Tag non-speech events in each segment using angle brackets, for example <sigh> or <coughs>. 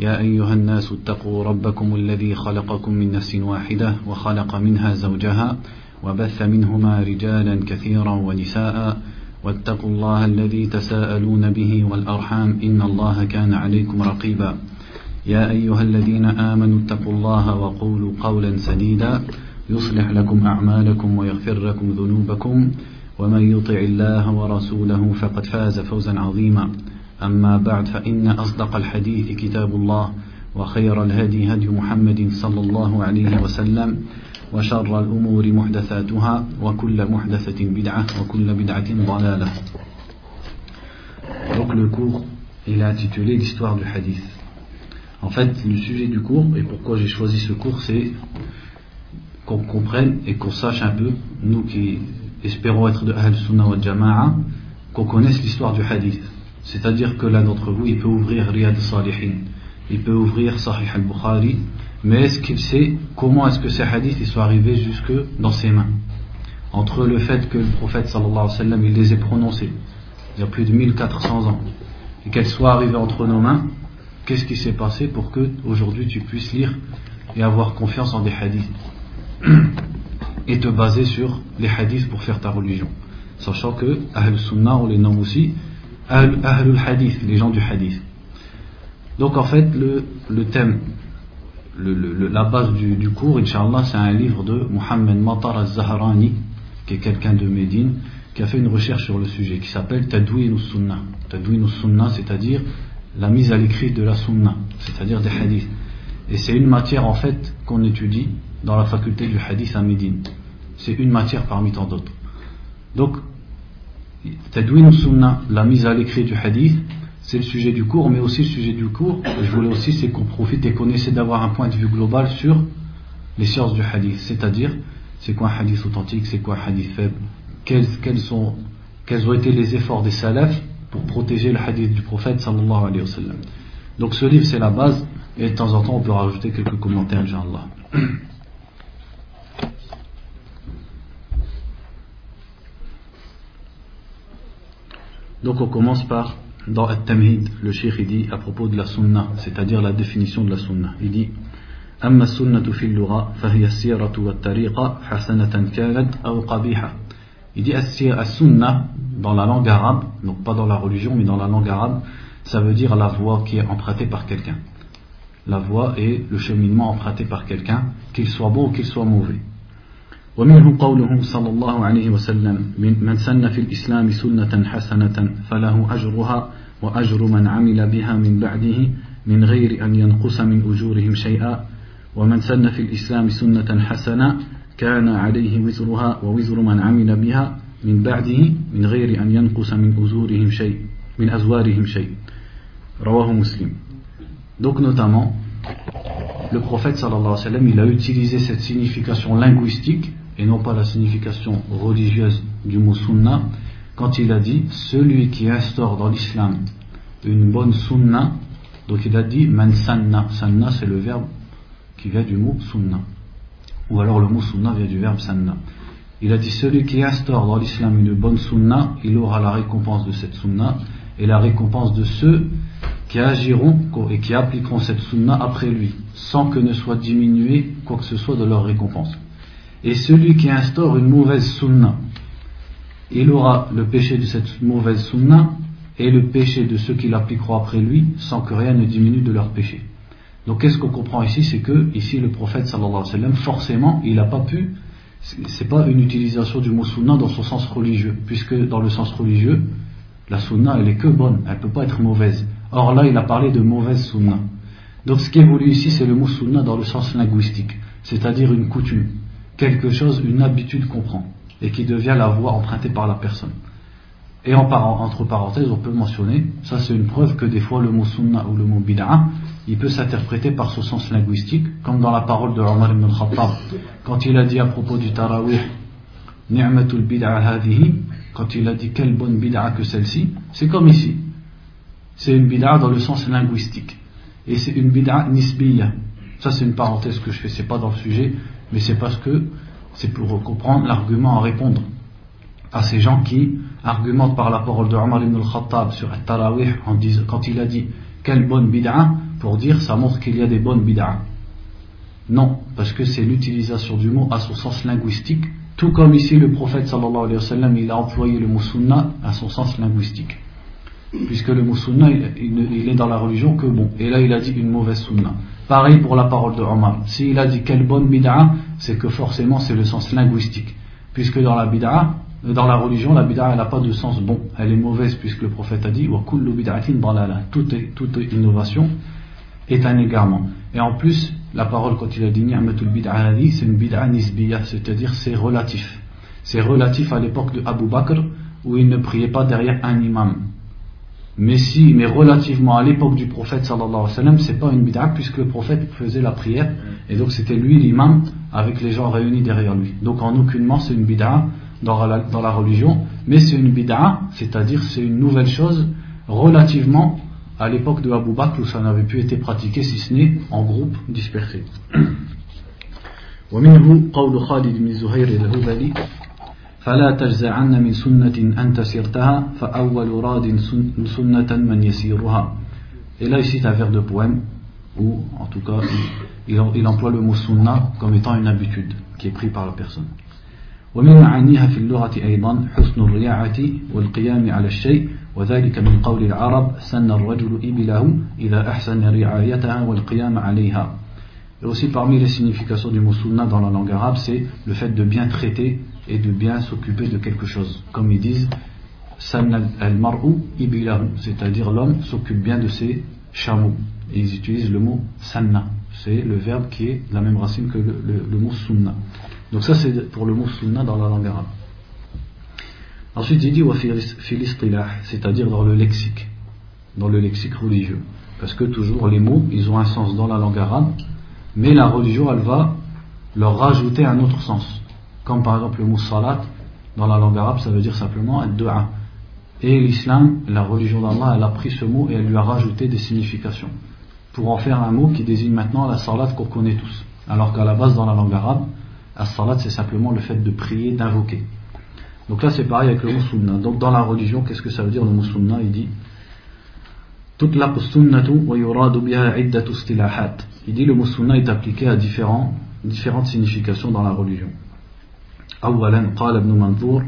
يا أيها الناس اتقوا ربكم الذي خلقكم من نفس واحدة وخلق منها زوجها وبث منهما رجالا كثيرا ونساء واتقوا الله الذي تساءلون به والأرحام إن الله كان عليكم رقيبا. يا أيها الذين آمنوا اتقوا الله وقولوا قولا سديدا يصلح لكم أعمالكم ويغفر لكم ذنوبكم ومن يطع الله ورسوله فقد فاز فوزا عظيما. أما بعد فإن أصدق الحديث كتاب الله وخير الهدي هدي محمد صلى الله عليه وسلم وشر الأمور محدثاتها وكل محدثة بدعة وكل بدعة ضلالة Donc le cours, il est intitulé l'histoire du hadith. En fait, le sujet du cours, et pourquoi j'ai choisi ce cours, c'est qu'on comprenne et qu'on sache un peu, nous qui espérons être de Ahl Sunnah wa Jama'a, qu'on connaisse l'histoire du hadith. C'est-à-dire que l'un d'entre vous, il peut ouvrir Riyad al-Salihin, il peut ouvrir Sahih al-Bukhari, mais est-ce qu'il sait comment est-ce que ces hadiths ils sont arrivés jusque dans ses mains? Entre le fait que le prophète sallallahu alayhi wa sallam, il les ait prononcés, il y a plus de 1400 ans, et qu'elles soient arrivées entre nos mains, qu'est-ce qui s'est passé pour que aujourd'hui tu puisses lire et avoir confiance en des hadiths <clears throat> et te baser sur les hadiths pour faire ta religion? Sachant que Ahl Sunnah, on les nomme aussi Ahlul Hadith, les gens du Hadith. Donc en fait, le, le thème, le, la base du, cours, Inch'Allah, c'est un livre de Muhammad Matar al-Zahrani, qui est quelqu'un de Médine, qui a fait une recherche sur le sujet, qui s'appelle Tadwin al-Sunnah. Tadwin al-Sunnah, c'est-à-dire la mise à l'écrit de la Sunnah, c'est-à-dire des hadiths. Et c'est une matière en fait qu'on étudie dans la faculté du hadith à Médine. C'est une matière parmi tant d'autres. Donc, Tadwin Sunnah, la mise à l'écrit du hadith, c'est le sujet du cours, mais aussi le sujet du cours, je voulais aussi, c'est qu'on profite et qu'on essaie d'avoir un point de vue global sur les sciences du hadith, c'est-à-dire, c'est quoi un hadith authentique, c'est quoi un hadith faible, quels, quels, sont, quels ont été les efforts des salafs pour protéger le hadith du prophète sallallahu alayhi wa sallam? Donc ce livre, c'est la base, et de temps en temps, on peut rajouter quelques commentaires, inshallah. Donc on commence par, dans At-Tamhid, le cheikh il dit à propos de la sunna, c'est-à-dire la définition de la sunna. Il dit أما السنة في اللغة فهي السيرة والطريقة حسنة كانت أو قبيحة. Il dit as-sunna dans la langue arabe, donc pas dans la religion mais dans la langue arabe, ça veut dire la voie qui est empruntée par quelqu'un. La voie et le cheminement emprunté par quelqu'un, qu'il soit bon ou qu'il soit mauvais. ومنه قوله صلى الله عليه وسلم من سن في الإسلام سنة حسنة فله أجرها وأجر من عمل بها من بعده من غير أن ينقص من أجورهم شيئا. ومن سن في الإسلام سنة حسنة كان عليه وزرها ووزر من عمل بها من بعده من غير أن ينقص من أجورهم شيء من أزوارهم شيء. رواه مسلم. Donc notamment, le prophète sallallahu alayhi wa sallam, il a utilisé cette signification linguistique et non pas la signification religieuse du mot sunna, quand il a dit celui qui instaure dans l'islam une bonne sunna, donc il a dit man sanna. Sanna c'est le verbe qui vient du mot sunna. Ou alors le mot sunna vient du verbe sanna. Il a dit celui qui instaure dans l'islam une bonne sunna, il aura la récompense de cette sunna et la récompense de ceux qui agiront et qui appliqueront cette sunna après lui, sans que ne soit diminué quoi que ce soit de leur récompense. Et celui qui instaure une mauvaise sunna, il aura le péché de cette mauvaise sunna et le péché de ceux qui l'appliqueront après lui, sans que rien ne diminue de leur péché. Donc qu'est-ce qu'on comprend ici? C'est que ici le prophète sallallahu alayhi wa sallam, forcément, il n'a pas pu, c'est pas une utilisation du mot sunna dans son sens religieux, puisque dans le sens religieux, la sunna elle est que bonne, elle ne peut pas être mauvaise. Or là, il a parlé de mauvaise sunna. Donc ce qui est voulu ici, c'est le mot sunna dans le sens linguistique, c'est-à-dire une coutume quelque chose, une habitude qu'on prend et qui devient la voie empruntée par la personne. Et en entre parenthèses, on peut mentionner, ça c'est une preuve que des fois le mot sunna ou le mot bid'a, il peut s'interpréter par ce sens linguistique, comme dans la parole de Omar ibn al-Khattab, quand il a dit à propos du tarawih, ni'matul bid'a hadihi, quand il a dit quelle bonne bid'a que celle-ci, c'est comme ici. C'est une bid'a dans le sens linguistique. Et c'est une bid'a nisbiya. Ça c'est une parenthèse que je fais, c'est pas dans le sujet, mais c'est parce que c'est pour comprendre l'argument à répondre à ces gens qui argumentent par la parole de Omar ibn al-Khattab sur Al-Tarawih quand il a dit quelle bonne bid'a pour dire ça montre qu'il y a des bonnes bid'a. Non, parce que c'est l'utilisation du mot à son sens linguistique, tout comme ici le prophète sallallahu alayhi wa sallam il a employé le mot sunna à son sens linguistique. Puisque le mot sunna il, est dans la religion que bon, et là il a dit une mauvaise sunna. Pareil pour la parole de Omar. S'il a dit quelle bonne bid'a, c'est que forcément c'est le sens linguistique. Puisque dans la bid'a, dans la religion, la bid'a n'a pas de sens bon, elle est mauvaise puisque le prophète a dit wa kullu bid'atin toute, toute innovation est un égarement. Et en plus, la parole quand il a dit ni'matul bid'a c'est une bid'a nisbiya, c'est-à-dire c'est relatif. C'est relatif à l'époque de Abu Bakr où il ne priait pas derrière un imam. Mais si, mais relativement à l'époque du prophète sallallahu alayhi wa sallam, c'est pas une bid'a puisque le prophète faisait la prière et donc c'était lui l'imam avec les gens réunis derrière lui. Donc en aucunement c'est une bid'a dans la, dans la religion, mais c'est une bid'a, c'est-à-dire c'est une nouvelle chose relativement à l'époque de Abu Bakr où ça n'avait pu être pratiqué si ce n'est en groupe dispersé. <coughs> ومنه قول خالد بن زهير الهذلي فلا تجزعن من سنة أنت سرتها فأول راد سنة من يسيرها Et là ici c'est un vers de poème où en tout cas il, il emploie le mot sunna comme étant une habitude qui est prise par la personne. ومن معانيها في اللغة أيضا حسن الرياعة والقيام على الشيء وذلك من قول العرب سن الرجل إبله إذا أحسن رعايتها والقيام عليها Et aussi parmi les significations du mot sunna dans la langue arabe, c'est le fait de bien traiter et de bien s'occuper de quelque chose. Comme ils disent, c'est-à-dire l'homme s'occupe bien de ses chameaux. Ils utilisent le mot sanna, c'est le verbe qui est la même racine que le, mot sunna. Donc ça c'est pour le mot sunna dans la langue arabe. Ensuite il dit c'est-à-dire dans le lexique, dans le lexique religieux. Parce que toujours les mots, ils ont un sens dans la langue arabe, mais la religion, elle va leur rajouter un autre sens. Comme par exemple le mot salat, dans la langue arabe, ça veut dire simplement dua. Et l'islam, la religion d'Allah, elle a pris ce mot et elle lui a rajouté des significations. Pour en faire un mot qui désigne maintenant la salat qu'on connaît tous. Alors qu'à la base, dans la langue arabe, as-salat, c'est simplement le fait de prier, d'invoquer. Donc là, c'est pareil avec le musulman. Donc dans la religion, qu'est-ce que ça veut dire le musulman Il dit la Il dit le musulman est appliqué à différentes significations dans la religion. أولا قال ابن منظور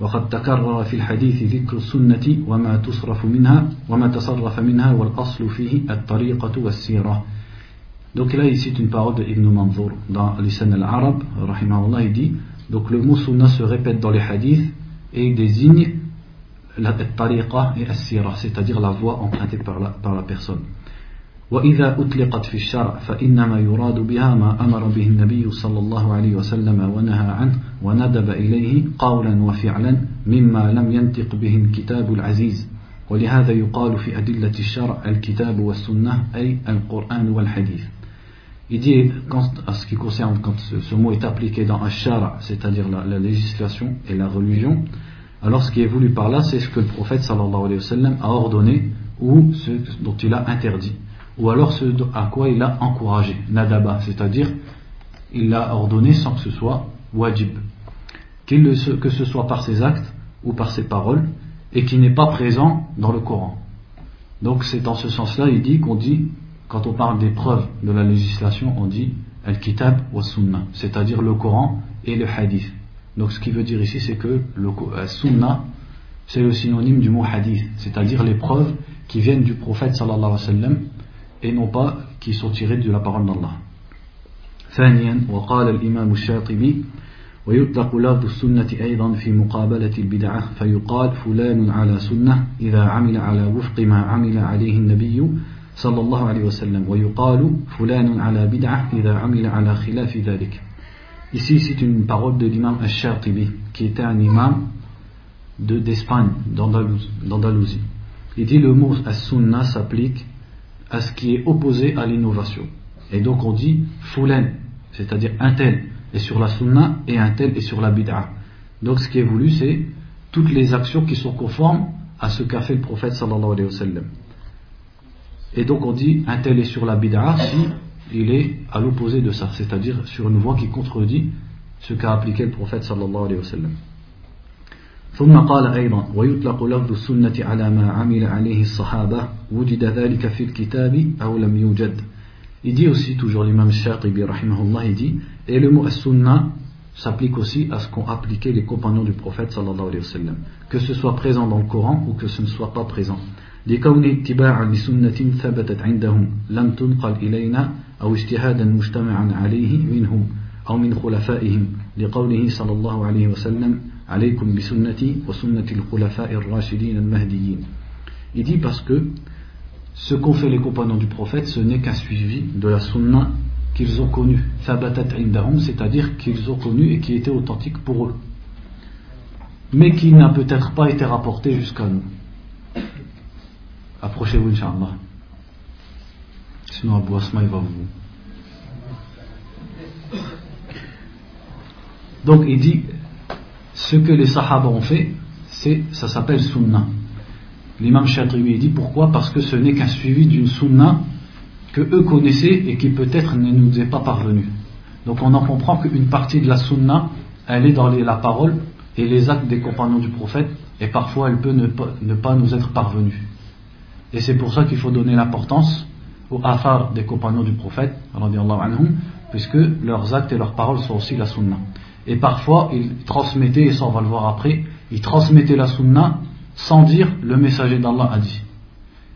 وقد تكرر في الحديث ذكر السنة وما تصرف منها وما تصرف منها والأصل فيه الطريقة والسيرة donc là, il cite une parole de Ibn Manzour dans l'Isan al-Arab, il dit donc le mot sunna se répète dans les hadiths et il désigne la tariqa et as-sira, c'est-à-dire la voie empruntée par la, par la personne. وإذا أطلقت في الشرع فإنما يراد بها ما أمر به النبي صلى الله عليه وسلم ونهى عنه وندب إليه قولا وفعلا مما لم ينطق به الكتاب العزيز ولهذا يقال في أدلة الشرع الكتاب والسنة أي القرآن والحديث Il dit, quand, à ce qui concerne quand ce, mot est appliqué dans Ashara, c'est-à-dire la, législation et la religion, alors ce qui est voulu par là, c'est ce que le prophète sallallahu alayhi wa sallam a ordonné ou ce dont il a interdit, ou alors ce à quoi il a encouragé, nadaba, c'est-à-dire il l'a ordonné sans que ce soit wajib, que ce soit par ses actes ou par ses paroles, et qui n'est pas présent dans le Coran. Donc c'est dans ce sens-là, il dit qu'on dit quand on parle des preuves de la législation, on dit Al-Kitab wa Sunnah, c'est-à-dire le Coran et le Hadith. Donc ce qui veut dire ici, c'est que le euh, Sunnah, c'est le synonyme du mot Hadith, c'est-à-dire les preuves qui viennent du prophète sallallahu alayhi wa sallam et non pas qui sont tirées de la parole d'Allah. ثانيا وقال الإمام الشاطبي ويطلق لفظ السنة أيضا في مقابلة البدعة فيقال فلان على سنة إذا عمل على وفق ما عمل عليه النبي sallallahu alayhi wa sallam Ici, c'est une parole de l'imam Ash-Shatibi, qui était un imam d'Espagne, d'Andalousie. Il dit le mot as-sunna s'applique à ce qui est opposé à l'innovation. Et donc on dit foulen, c'est-à-dire un tel est sur la sunna et un tel est sur la bid'a. Donc ce qui est voulu c'est toutes les actions qui sont conformes à ce qu'a fait le prophète sallallahu alayhi wa sallam. Et donc on dit un tel est sur la bid'a si il est à l'opposé de ça, c'est-à-dire sur une voie qui contredit ce qu'a appliqué le prophète sallallahu alayhi wa sallam. ثم قال أيضا ويطلق لفظ السنة على ما عمل عليه الصحابة وجد ذلك في الكتاب أو لم يوجد Il dit aussi, toujours l'imam Shatibi, rahimahullah, il dit, et le mot as-sunnah s'applique aussi à ce qu'ont appliqué les compagnons du prophète sallallahu alayhi wa sallam, que ce soit présent dans le Coran ou que ce ne soit pas présent. لكون اتباعا لسنة ثبتت عندهم لم تنقل إلينا أو اجتهادا مجتمعا عليه منهم أو من خلفائهم لقوله صلى الله عليه وسلم sunnati al-khulafa'i. Il dit parce que ce qu'ont fait les compagnons du prophète, ce n'est qu'un suivi de la sunna qu'ils ont connue, thabatat indahum, c'est-à-dire qu'ils ont connu et qui était authentique pour eux, mais qui n'a peut-être pas été rapporté jusqu'à nous. Approchez-vous, Inch'Allah. Sinon, Abou Asma, il va vous. Donc, il dit ce que les Sahaba ont fait, c'est, ça s'appelle Sunnah. L'imam Chatribi dit pourquoi? Parce que ce n'est qu'un suivi d'une sunna que eux connaissaient et qui peut-être ne nous est pas parvenue. Donc on en comprend qu'une partie de la sunna, elle est dans la parole et les actes des compagnons du prophète, et parfois elle peut ne pas, nous être parvenue. Et c'est pour ça qu'il faut donner l'importance aux affaires des compagnons du prophète, puisque leurs actes et leurs paroles sont aussi la sunna. Et parfois, ils transmettaient, et ça on va le voir après, ils transmettaient la sunna sans dire le messager d'Allah a dit.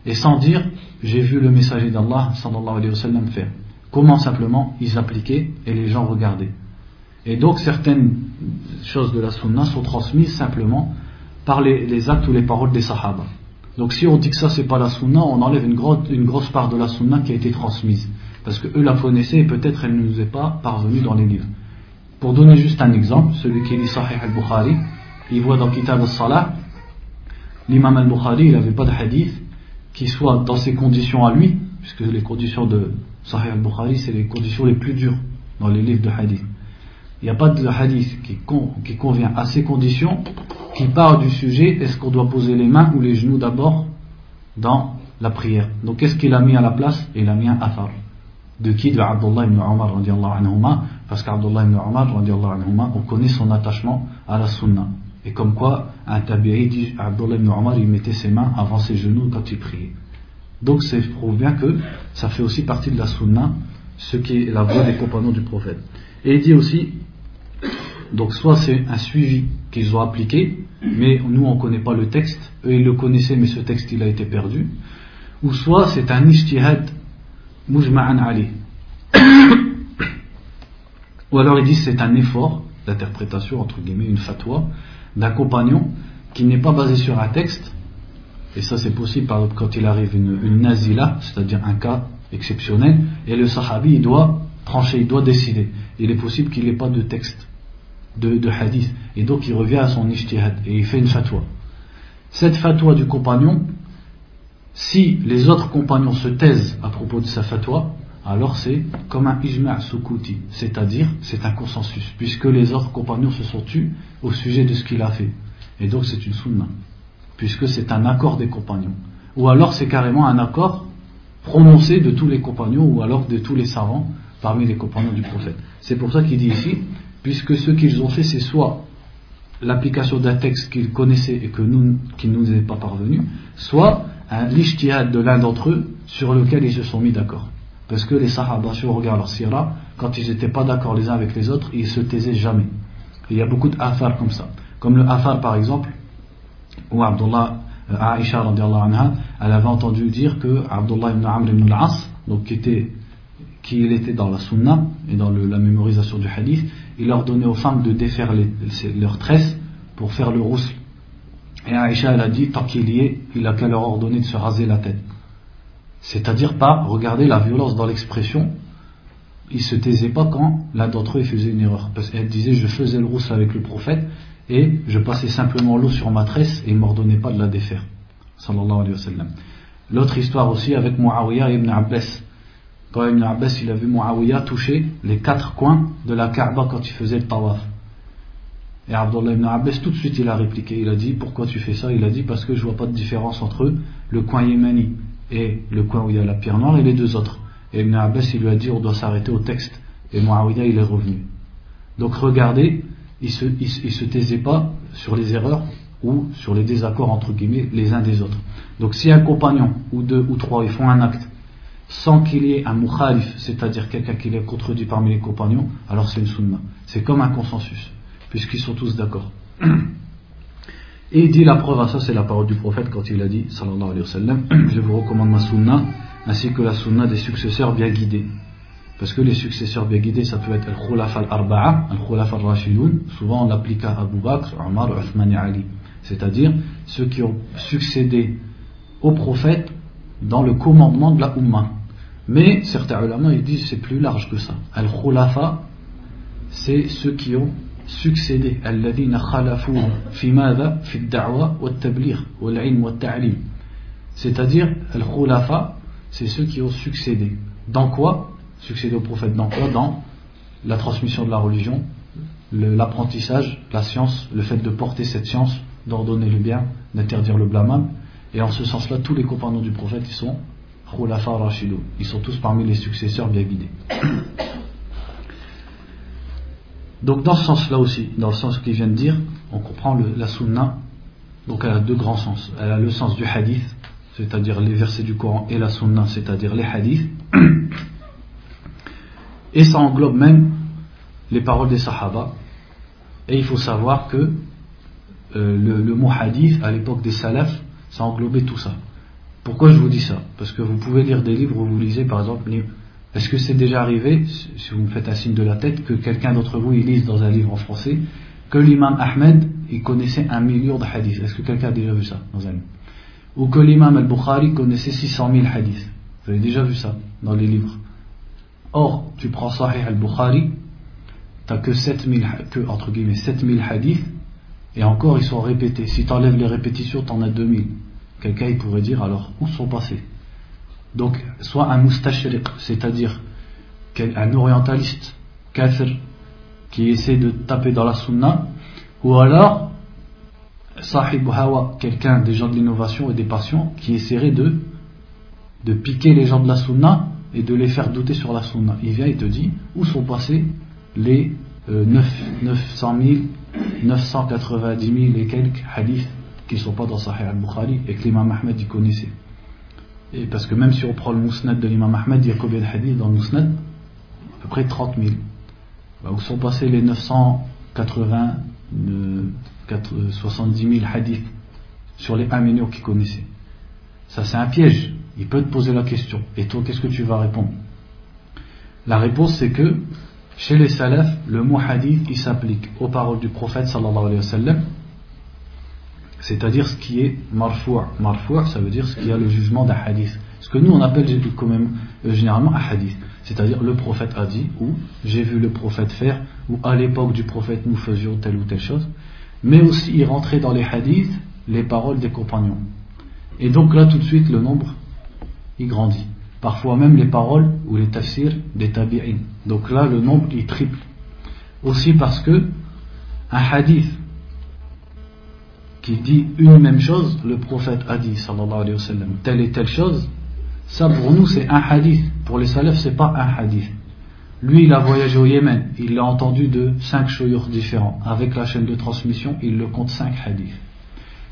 Et sans dire j'ai vu le messager d'Allah sallallahu alayhi wa sallam faire. Comment simplement ils appliquaient et les gens regardaient. Et donc certaines choses de la sunna sont transmises simplement par les, actes ou les paroles des sahaba. Donc si on dit que ça c'est pas la sunna, on enlève une, une grosse part de la sunna qui a été transmise. Parce que eux la connaissaient et peut-être elle ne nous est pas parvenue dans les livres. Pour donner juste un exemple, celui qui lit Sahih al-Bukhari, il voit dans Kitab al-Salah l'imam al-Bukhari, il n'avait pas de hadith qui soit dans ses conditions à lui, puisque les conditions de Sahih al-Bukhari, c'est les conditions les plus dures dans les livres de hadith. Il n'y a pas de hadith qui, convient à ces conditions, qui part du sujet, est-ce qu'on doit poser les mains ou les genoux d'abord dans la prière. Donc qu'est-ce qu'il a mis à la place? Il a mis un athar. De qui? De Abdullah ibn Omar, parce qu'Abdullah ibn on connaît son attachement à la sunnah. Et comme quoi, un tabi'i dit, Abdullah ibn Omar, il mettait ses mains avant ses genoux quand il priait. Donc ça prouve bien que ça fait aussi partie de la sunna, ce qui est la voix des compagnons du prophète. Et il dit aussi, donc soit c'est un suivi qu'ils ont appliqué, mais nous on ne connaît pas le texte, eux ils le connaissaient mais ce texte il a été perdu, ou soit c'est un ishtihad mujma'an ali. <coughs> ou alors il dit c'est un effort d'interprétation, entre guillemets, une fatwa, d'un compagnon qui n'est pas basé sur un texte, et ça c'est possible par exemple quand il arrive une, une nazila, c'est-à-dire un cas exceptionnel, et le sahabi il doit trancher, il doit décider. Il est possible qu'il n'ait pas de texte, de, hadith, et donc il revient à son ijtihad, et il fait une fatwa. Cette fatwa du compagnon, si les autres compagnons se taisent à propos de sa fatwa, alors c'est comme un ijma' sukuti, c'est-à-dire c'est un consensus, puisque les autres compagnons se sont tus au sujet de ce qu'il a fait. Et donc c'est une sunna, puisque c'est un accord des compagnons. Ou alors c'est carrément un accord prononcé de tous les compagnons, ou alors de tous les savants parmi les compagnons du prophète. C'est pour ça qu'il dit ici, puisque ce qu'ils ont fait c'est soit l'application d'un texte qu'ils connaissaient et que nous, qui ne nous est pas parvenu, soit un l'ishtihad de l'un d'entre eux sur lequel ils se sont mis d'accord. Parce que les Sahaba, si on regarde leur sira, quand ils n'étaient pas d'accord les uns avec les autres, ils se taisaient jamais. il y a beaucoup d'affaires comme ça. Comme le par exemple, où Abdullah, euh, Aisha anha, elle avait entendu dire que Abdullah ibn Amr ibn al-As, qui était, qui était dans la sunna et dans la mémorisation du hadith, il leur donnait aux femmes de défaire leurs tresses pour faire le roussel. Et Aisha elle a dit, tant qu'il y est, il a qu'à leur ordonner de se raser la tête. C'est-à-dire pas regarder la violence dans l'expression. Il se taisait pas quand l'un d'entre eux faisait une erreur. Parce qu'elle disait je faisais le rousse avec le prophète et je passais simplement l'eau sur ma tresse et il ne m'ordonnait pas de la défaire. L'autre histoire aussi avec Muawiyah et Ibn Abbas. Quand Ibn Abbas il a vu Muawiyah toucher les quatre coins de la Kaaba quand il faisait le tawaf. Et Abdullah ibn Abbas tout de suite il a répliqué, il a dit pourquoi tu fais ça? Il a dit parce que je vois pas de différence entre le coin yémeni et le coin où il y a la pierre noire et les deux autres. Et Ibn Abbas il lui a dit on doit s'arrêter au texte. Et Muawiyah il est revenu. Donc regardez, il se, se taisait pas sur les erreurs ou sur les désaccords entre guillemets les uns des autres. Donc si un compagnon ou deux ou trois ils font un acte sans qu'il y ait un mukhalif, c'est-à-dire quelqu'un qui les contredit parmi les compagnons, alors c'est une sunna. C'est comme un consensus puisqu'ils sont tous d'accord. <clears throat> Et il dit la preuve à ça, c'est la parole du prophète quand il a dit, sallallahu alayhi wa sallam, <clears throat> je vous recommande ma sunna, ainsi que la sunna des successeurs bien guidés. Parce que les successeurs bien guidés, ça peut être al-khulaf al-arba'a, al-khulaf al-rashidoun, souvent on l'applique à Abu Bakr, Omar, Uthman et Ali. C'est-à-dire ceux qui ont succédé au prophète dans le commandement de la Ummah. Mais certains ulama ils disent c'est plus large que ça. Al-khulafa, c'est ceux qui ont succédé c'est-à-dire al-khulafa c'est ceux qui ont succédé. Dans quoi? Succédé au prophète dans quoi? Dans la transmission de la religion l'apprentissage la science le fait de porter cette science d'ordonner le bien d'interdire le blâmable et en ce sens-là tous les compagnons du prophète ils sont khulafa rashidou ils sont tous parmi les successeurs bien guidés Donc dans ce sens-là aussi, dans le sens qu'il vient de dire, on comprend la sunna, donc elle a deux grands sens. Elle a le sens du hadith, c'est-à-dire les versets du Coran, et la sunna, c'est-à-dire les hadiths. Et ça englobe même les paroles des sahaba. Et il faut savoir que euh, le, le, mot hadith, à l'époque des salafs, ça englobait tout ça. Pourquoi je vous dis ça? Parce que vous pouvez lire des livres où vous lisez par exemple est-ce que c'est déjà arrivé, si vous me faites un signe de la tête, que quelqu'un d'entre vous il lise dans un livre en français que l'imam Ahmed il connaissait un million de hadiths? Est-ce que quelqu'un a déjà vu ça dans un livre? Ou que l'imam Al-Bukhari connaissait 600 000 hadiths? Vous avez déjà vu ça dans les livres. Or, tu prends Sahih Al-Bukhari, tu n'as que 7000 que, entre guillemets, 7000 hadiths, et encore ils sont répétés. Si tu enlèves les répétitions, tu en as 2000. Quelqu'un il pourrait dire alors, où sont passés? Donc, soit un mustashriq, c'est-à-dire un orientaliste, qui essaie de taper dans la sunna, ou alors sahib hawa, quelqu'un des gens de l'innovation et des passions, qui essaierait de, de piquer les gens de la sunna et de les faire douter sur la sunna. Il vient et te dit où sont passés les 9, 900 000, 990 000 et quelques hadiths qui ne sont pas dans Sahih al-Bukhari et que l'imam Ahmed y connaissait. Et parce que même si on prend le mousnad de l'imam Ahmed, il y a combien de hadiths dans le mousnad À peu près 30 000. Bah, où sont passés les 980, 70 000 hadiths sur les 1 million qu'il connaissait Ça, c'est un piège. Il peut te poser la question. Et toi, qu'est-ce que tu vas répondre? La réponse, c'est que chez les salafs, le mot hadith, il s'applique aux paroles du prophète sallallahu alayhi wa sallam c'est-à-dire ce qui est marfou'. Marfou', ça veut dire ce qui a le jugement d'un hadith. Ce que nous on appelle quand même euh, généralement un hadith. C'est-à-dire le prophète a dit, ou j'ai vu le prophète faire, ou à l'époque du prophète nous faisions telle ou telle chose. Mais aussi il rentrait dans les hadiths les paroles des compagnons. Et donc là tout de suite le nombre il grandit. Parfois même les paroles ou les tafsirs des tabi'in. Donc là le nombre il triple. Aussi parce que un hadith qui dit une même chose, le prophète a dit, sallallahu alayhi wa sallam, telle et telle chose, ça pour nous c'est un hadith. Pour les salafs, c'est pas un hadith. Lui, il a voyagé au Yémen, il l'a entendu de cinq shoyurs différents. Avec la chaîne de transmission, il le compte cinq hadiths.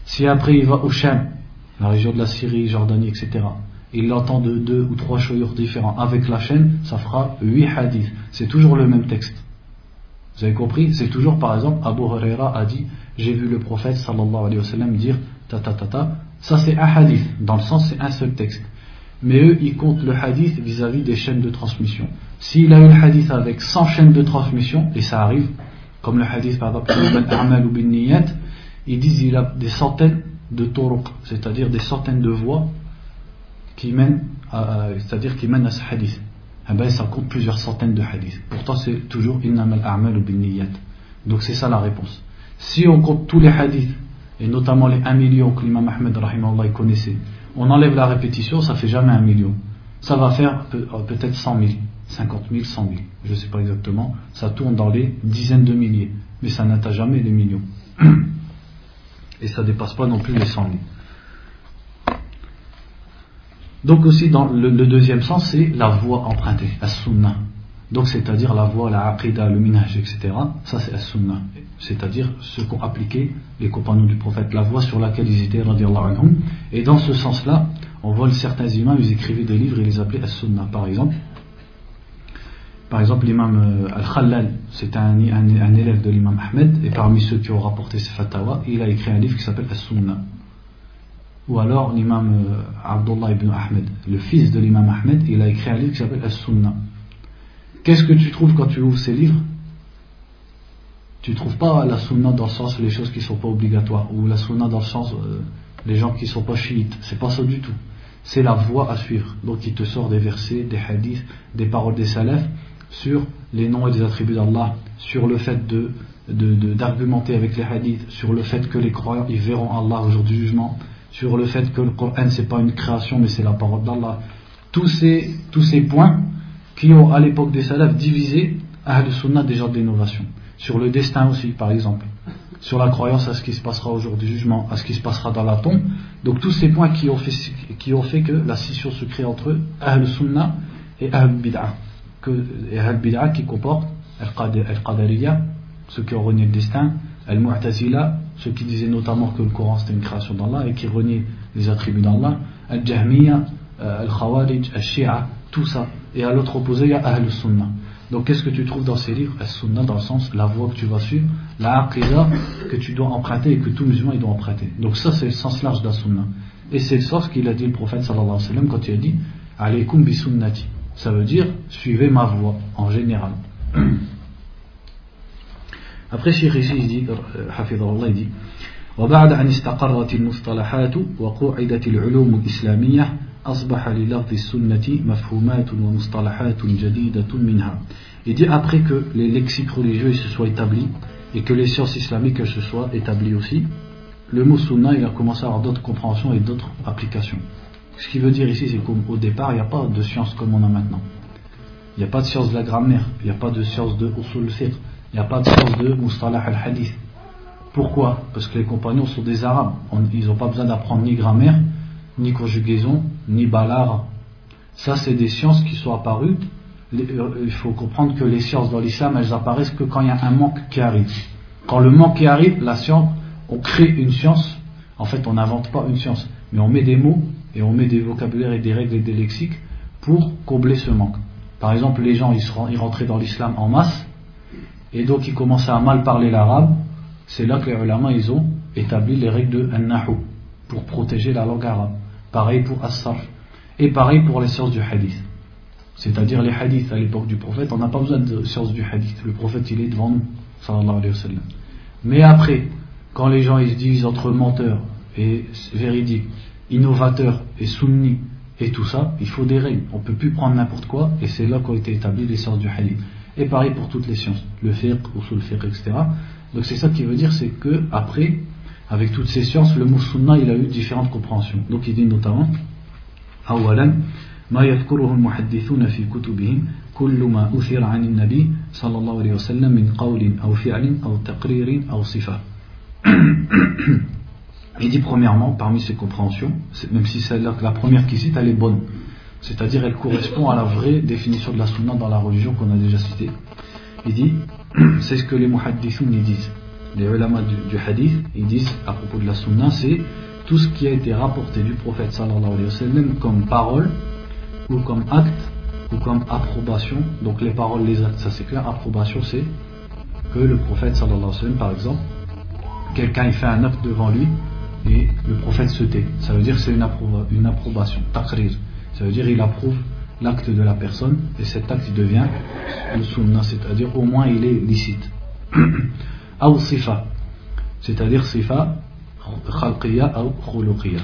Si après il va au Sham, la région de la Syrie, Jordanie, etc., il l'entend de deux ou trois shoyurs différents. Avec la chaîne, ça fera huit hadiths. C'est toujours le même texte. Vous avez compris? C'est toujours, par exemple, Abu Huraira a dit J'ai vu le prophète sallallahu alayhi wa sallam dire ta ta ta ta. Ça, c'est un hadith. Dans le sens, c'est un seul texte. Mais eux, ils comptent le hadith vis-à-vis des chaînes de transmission. S'il a eu le hadith avec 100 chaînes de transmission, et ça arrive, comme le hadith par exemple <coughs> ou bin ils disent qu'il a des centaines de turuq, c'est-à-dire des centaines de voies qui mènent à, c'est-à-dire qui mènent à ce hadith eh ben, ça compte plusieurs centaines de hadiths. Pourtant, c'est toujours innamal a'mal bin niyat. Donc, c'est ça la réponse. Si on compte tous les hadiths, et notamment les 1 million que l'imam Ahmed connaissait, on enlève la répétition, ça fait jamais un million. Ça va faire euh, peut-être 100 000, 50 000, 100 000, je ne sais pas exactement. Ça tourne dans les dizaines de milliers, mais ça n'atteint jamais les millions. <clears throat> Et ça ne dépasse pas non plus les 100 000. Donc aussi dans le, deuxième sens, c'est la voie empruntée, as-sunnah. Donc c'est-à-dire la voie, la aqidah, le minhaj, etc. Ça c'est as-sunnah. C'est-à-dire ce qu'ont appliqué les compagnons du prophète, la voie sur laquelle ils étaient, anhum. Et dans ce sens-là, on voit certains imams, ils écrivaient des livres et les appelaient as-sunnah. Par exemple, par exemple l'imam euh, Al-Khallal, c'était un, un, élève de l'imam Ahmed, et parmi ceux qui ont rapporté ses fatawa, il a écrit un livre qui s'appelle as-sunnah. Ou alors l'imam euh, Abdullah ibn Ahmed, le fils de l'imam Ahmed, il a écrit un livre qui s'appelle As-Sunnah. Qu'est-ce que tu trouves quand tu ouvres ces livres? Tu ne trouves pas la Sunnah dans le sens les choses qui ne sont pas obligatoires, ou la Sunnah dans le sens euh, les gens qui ne sont pas chiites. C'est pas ça du tout. C'est la voie à suivre. Donc il te sort des versets, des hadiths, des paroles des salafs sur les noms et les attributs d'Allah, sur le fait de d'argumenter avec les hadiths, sur le fait que les croyants ils verront Allah au jour du jugement, sur le fait que le Coran c'est pas une création mais c'est la parole d'Allah. Tous ces, tous ces points qui ont à l'époque des salafs divisé Ahl Sunnah des genres d'innovation. Sur le destin aussi par exemple. Sur la croyance à ce qui se passera au jour du jugement, à ce qui se passera dans la tombe. Donc tous ces points qui ont fait, que la scission se crée entre Ahl Sunnah et Ahl Bid'ah. Et Ahl Bid'ah qui comporte Al-Qadariyah, ceux qui ont renié le destin, Al-Mu'tazila, ceux qui disaient notamment que le Coran c'était une création d'Allah et qui reniaient les attributs d'Allah, Al-Jahmiya, euh, Al-Khawarij, Al-Shia, tout ça Et à l'autre opposé, il y a Ahl Sunnah. Donc qu'est-ce que tu trouves dans ces livres Al-Sunnah dans le sens la voie que tu vas suivre, la aqidah que tu dois emprunter et que tout musulman il doit emprunter. Donc ça c'est le sens large de la Sunnah. Et c'est le sens qu'il a dit le prophète sallallahu alayhi wa sallam quand il a dit Alaykum bi sunnati. Ça veut dire suivez ma voie en général. <clears throat> Après, Cheikh ici, il dit, حفظه il dit وبعد أن استقرت المصطلحات وقوعدت العلوم الإسلامية أصبح للفظ السنة مفهومات ومصطلحات جديدة منها Il dit après que les lexiques religieux se soient établis et que les sciences islamiques se soient établies aussi, le mot sunna il a commencé à avoir d'autres compréhensions et d'autres applications. Ce qui veut dire ici, c'est qu'au départ, il n'y a pas de science comme on a maintenant. Il n'y a pas de science de la grammaire, il n'y a pas de science de usul fiqh, il n'y a pas de sens de Mustalah al-Hadith. Pourquoi Parce que les compagnons sont des Arabes. ils n'ont pas besoin d'apprendre ni grammaire, ni conjugaison, ni balar. Ça, c'est des sciences qui sont apparues. Euh, il faut comprendre que les sciences dans l'islam, elles apparaissent que quand il y a un manque qui arrive. Quand le manque qui arrive, la science, on crée une science. En fait, on n'invente pas une science, mais on met des mots et on met des vocabulaires et des règles et des lexiques pour combler ce manque. Par exemple, les gens, ils, rentraient dans l'islam en masse, et donc ils commençaient à mal parler l'arabe, c'est là que les ulama ils ont établi les règles de An-Nahu pour protéger la langue arabe. Pareil pour As-Sarf. Et pareil pour les sciences du hadith. C'est-à-dire les hadiths à l'époque du prophète, on n'a pas besoin de sciences du hadith. Le prophète il est devant nous. Alayhi wa sallam. Mais après, quand les gens ils se disent entre menteurs et véridiques, innovateurs et sunnis et tout ça, il faut des règles. On ne peut plus prendre n'importe quoi et c'est là qu'ont été établies les sciences du hadith. Et pareil pour toutes les sciences, le fiqh, usul fiqh, etc. Donc c'est ça qui veut dire, c'est que après, avec toutes ces sciences, le mot il a eu différentes compréhensions. Donc il dit notamment, أولا ما يذكره المحدثون في كتبهم كل ما أثر عن النبي صلى الله عليه وسلم من قول أو فعل أو تقرير أو صفة <coughs> Il dit premièrement, parmi ces compréhensions, même si celle-là, la première qui cite, elle est bonne, c'est-à-dire elle correspond à la vraie définition de la sunna dans la religion qu'on a déjà citée. Il dit, <coughs> c'est ce que les muhaddithun disent. Les ulama du, hadith, ils disent à propos de la sunna, c'est tout ce qui a été rapporté du prophète sallallahu alayhi wa sallam comme parole ou comme acte ou comme approbation. Donc les paroles, les actes, ça c'est clair. Approbation, c'est que le prophète sallallahu alayhi wa sallam, par exemple, quelqu'un il fait un acte devant lui et le prophète se tait. Ça veut dire que c'est une, une approbation, taqrir. Ça veut dire qu'il approuve l'acte de la personne et cet acte devient le sunnah, c'est-à-dire au moins il est licite. <clears throat> Ou c'est-à-dire sifa khalqiya ou khuluqiya.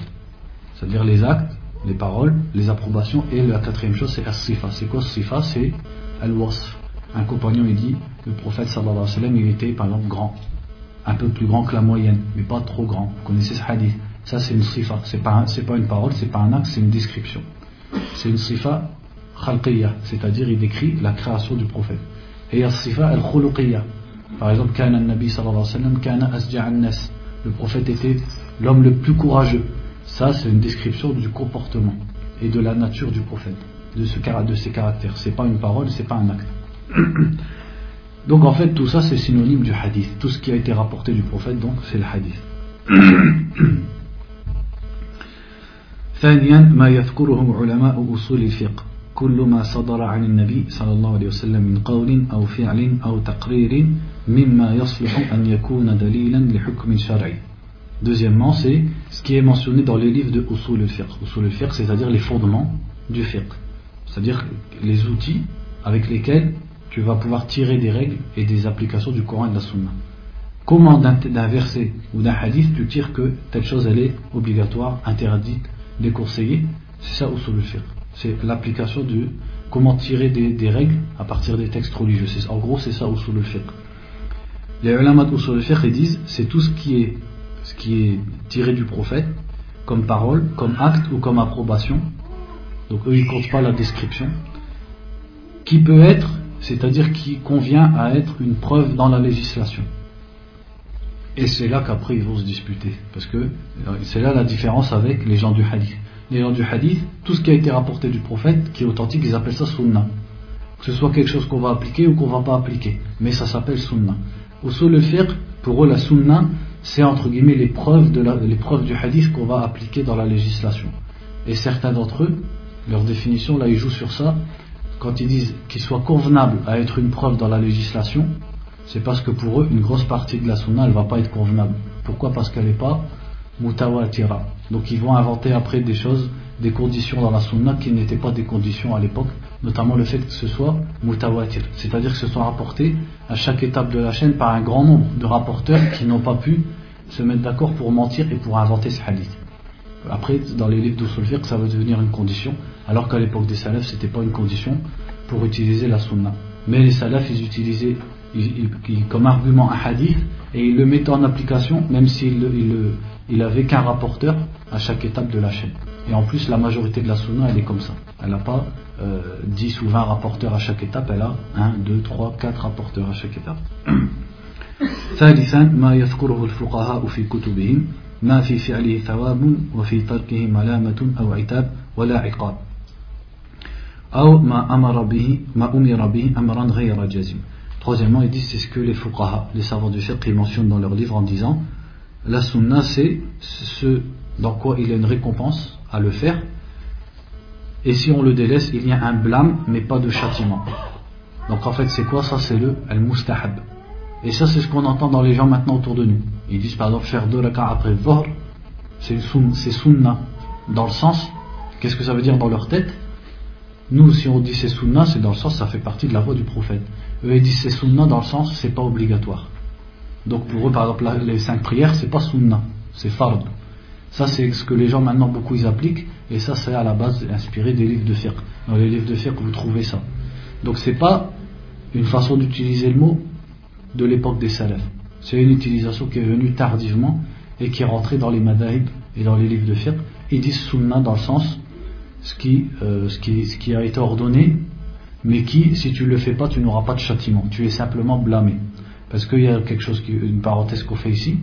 C'est-à-dire les actes, les paroles, les approbations et la quatrième chose c'est as-sifa. C'est quoi sifa? C'est al-wasf. Un compagnon il dit le prophète sallallahu alayhi wa sallam il était par exemple grand. un peu plus grand que la moyenne, mais pas trop grand. Vous connaissez ce hadith? Ça, c'est une sifa. C'est pas, c'est pas une parole, c'est pas un acte, c'est une description. C'est une sifa khalqiyya, c'est-à-dire il décrit la création du prophète. Et il y a sifa al-khuluqiyya. Par exemple, kana nabi sallallahu alayhi wa sallam, kana nas. Le prophète était l'homme le plus courageux. Ça, c'est une description du comportement et de la nature du prophète, de, ce, de ses caractères. C'est pas une parole, c'est pas un acte. <coughs> Donc en fait, tout ça c'est synonyme du hadith. Tout ce qui a été rapporté du prophète, donc c'est le hadith. ثانيا ما يذكره علماء أصول الفقه كل ما صدر عن النبي صلى الله عليه وسلم من قول أو فعل أو تقرير Deuxièmement, c'est ce qui est mentionné dans les livres de Usul al-Fiqh. Usul al-Fiqh, c'est-à-dire les fondements du fiqh. C'est-à-dire les outils avec lesquels tu vas pouvoir tirer des règles et des applications du Coran et de la Sunna. Comment d'un verset ou d'un hadith tu tires que telle chose elle est obligatoire, interdite, déconseillée? C'est ça Usul al-Fiqh. C'est l'application de comment tirer des, règles à partir des textes religieux. En gros, c'est ça Usul al-Fiqh. Les ulama usul al-fiqh disent c'est tout ce qui est tiré du prophète comme parole, comme acte ou comme approbation. Donc eux ils comptent pas la description qui peut être c'est-à-dire qui convient à être une preuve dans la législation. Et c'est là qu'après ils vont se disputer, parce que euh, c'est là la différence avec les gens du hadith. Les gens du hadith, tout ce qui a été rapporté du prophète, qui est authentique, ils appellent ça sunnah. Que ce soit quelque chose qu'on va appliquer ou qu'on va pas appliquer, mais ça s'appelle sunnah. Pour eux la sunnah, c'est entre guillemets les preuves, de les preuves du hadith qu'on va appliquer dans la législation. Et certains d'entre eux, leur définition, là ils jouent sur ça, quand ils disent qu'il soit convenable à être une preuve dans la législation, c'est parce que pour eux, une grosse partie de la sunna, elle ne va pas être convenable. Pourquoi? Parce qu'elle n'est pas mutawatira. Donc ils vont inventer après des choses, des conditions dans la sunna qui n'étaient pas des conditions à l'époque, notamment le fait que ce soit mutawatir, c'est-à-dire que ce soit rapporté à chaque étape de la chaîne par un grand nombre de rapporteurs qui n'ont pas pu se mettre d'accord pour mentir et pour inventer ce hadith. Après, dans les livres d'Usul Fiqh, ça va devenir une condition, alors qu'à l'époque des salafs, c'était pas une condition pour utiliser la sunna. Mais les salafs, ils utilisaient comme argument un hadith et ils le mettaient en application, même s'il il, avait qu'un rapporteur à chaque étape de la chaîne. Et en plus, la majorité de la sunna, elle est comme ça. Elle n'a pas 10 euh, ou 20 rapporteurs à chaque étape, elle a 1, 2, 3, 4 rapporteurs à chaque étape. <coughs> ثالثا ما يذكره الفقهاء في كتبهم ما في فعله ثواب وفي تركه ملامة أو عتاب ولا عقاب أو ما أمر به ما أمر به أمرا غير جازم Troisièmement, ils disent c'est ce que les fuqaha, les savants du fiqh, ils mentionnent dans leur livre en disant la sunna c'est ce dans quoi il y a une récompense à le faire et si on le délaisse il y a un blâme mais pas de châtiment donc en fait c'est quoi ça? C'est le al-mustahab Et ça, c'est ce qu'on entend dans les gens maintenant autour de nous. Ils disent par exemple faire deux rak'ah après Dhuhr, c'est sunna. Dans le sens, qu'est-ce que ça veut dire dans leur tête? Nous, si on dit c'est sunna, c'est dans le sens, ça fait partie de la voix du prophète. Eux, ils disent c'est sunna dans le sens, c'est pas obligatoire. Donc pour eux, par exemple, les cinq prières, c'est pas sunna, c'est fard. Ça, c'est ce que les gens maintenant beaucoup ils appliquent, et ça, c'est à la base inspiré des livres de fiqh. Dans les livres de fiqh, vous trouvez ça. Donc c'est pas une façon d'utiliser le mot de l'époque des salafs. C'est une utilisation qui est venue tardivement et qui est rentrée dans les madahib et dans les livres de fiqh. Ils disent sunna dans le sens ce qui, euh, ce, qui, ce qui a été ordonné, mais qui, si tu ne le fais pas, tu n'auras pas de châtiment. Tu es simplement blâmé. Parce qu'il y a quelque chose, qui, une parenthèse qu'on fait ici.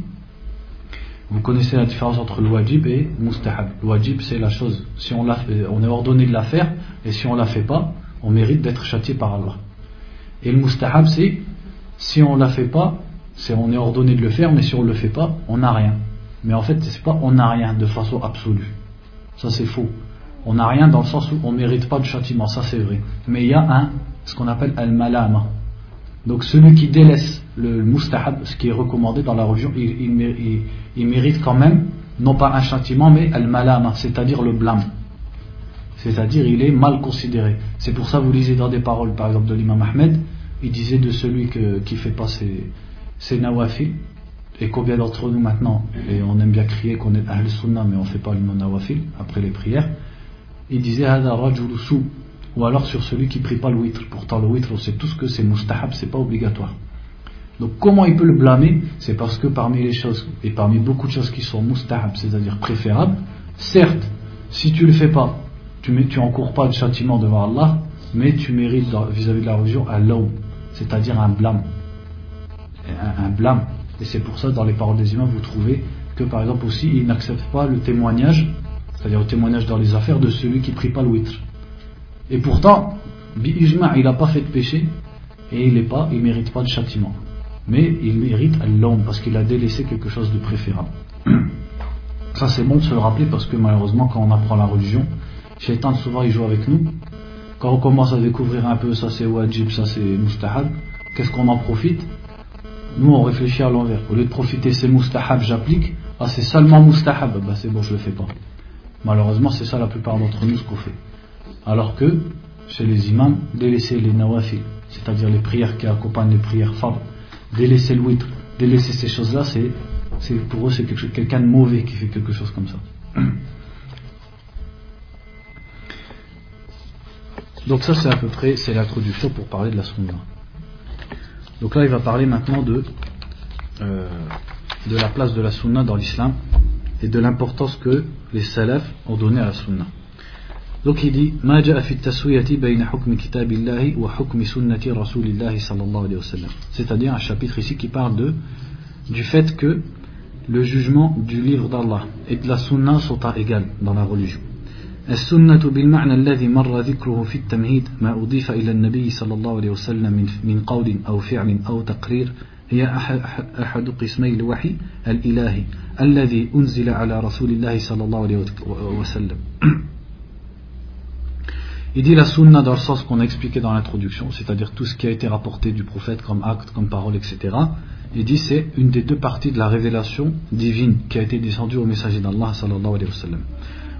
Vous connaissez la différence entre le et le mustahab. Le c'est la chose. Si on, fait, on est ordonné de la faire, et si on ne la fait pas, on mérite d'être châtié par Allah. Et le mustahab, c'est si on ne la fait pas, c'est on est ordonné de le faire, mais si on ne le fait pas, on n'a rien. Mais en fait, c'est pas on n'a rien de façon absolue. Ça c'est faux. On n'a rien dans le sens où on ne mérite pas de châtiment, ça c'est vrai. Mais il y a un, ce qu'on appelle al-malama. Donc celui qui délaisse le mustahab, ce qui est recommandé dans la religion, il, mérite quand même, non pas un châtiment, mais al-malama, c'est-à-dire le blâme. C'est-à-dire il est mal considéré. C'est pour ça que vous lisez dans des paroles, par exemple de l'imam Ahmed, il disait de celui qui fait pas ses, ses et combien d'entre nous maintenant, et on aime bien crier qu'on est Ahl Sunnah, mais on ne fait pas le nawafil après les prières, il disait ou alors sur celui qui prie pas le witr. Pourtant, le witr, on sait tous que c'est mustahab, c'est pas obligatoire. Donc comment il peut le blâmer? C'est parce que parmi les choses, et parmi beaucoup de choses qui sont mustahab, c'est-à-dire préférables, certes, si tu ne le fais pas, tu n'encours pas de châtiment devant Allah, mais tu mérites vis-à-vis de la religion un law, c'est-à-dire un blâme. Un, blâme. Et c'est pour ça, dans les paroles des imams, vous trouvez que, par exemple, aussi, ils n'acceptent pas le témoignage, c'est-à-dire le témoignage dans les affaires de celui qui prie pas le. Et pourtant, il n'a pas fait de péché, et il ne mérite pas de châtiment mais il mérite l'homme parce qu'il a délaissé quelque chose de préférable. <clears throat> Ça c'est bon de se le rappeler parce que malheureusement quand on apprend la religion, Shaitan souvent il joue avec nous. Quand on commence à découvrir un peu ça c'est wajib, ça c'est mustahab, qu'est-ce qu'on en profite? Nous on réfléchit à l'envers. Au lieu de profiter c'est mustahab, j'applique, ah c'est seulement mustahab, bah c'est bon je le fais pas. Malheureusement c'est ça la plupart d'entre nous ce qu'on fait. Alors que chez les imams, délaisser les nawafil, c'est-à-dire les prières qui accompagnent les prières fard, délaisser le witr, délaisser ces choses-là, c'est, pour eux c'est quelqu'un de mauvais qui fait quelque chose comme ça. <coughs> Donc ça c'est à peu près c'est l'introduction pour parler de la sunna. Donc là il va parler maintenant de, euh, de la place de la sunna dans l'islam et de l'importance que les salafs ont donné à la sunna. Donc il dit جاء في التسوية بين حكم كتاب الله وحكم سنة رسول الله صلى الله عليه وسلم c'est-à-dire un chapitre ici qui parle de du fait que le jugement du livre d'Allah et de la sunna sont à égal dans la religion. السنة بالمعنى الذي مر ذكره في التمهيد ما أضيف إلى النبي صلى الله عليه وسلم من قول أو فعل أو تقرير هي أحد قسمي الوحي الإلهي الذي أنزل على رسول الله صلى الله عليه وسلم Il dit la sunna dans le sens qu'on a expliqué dans l'introduction, c'est-à-dire tout ce qui a été rapporté du prophète comme acte, comme parole, etc. Il dit c'est une des deux parties de la révélation divine qui a été descendue au messager d'Allah sallallahu alayhi wa sallam.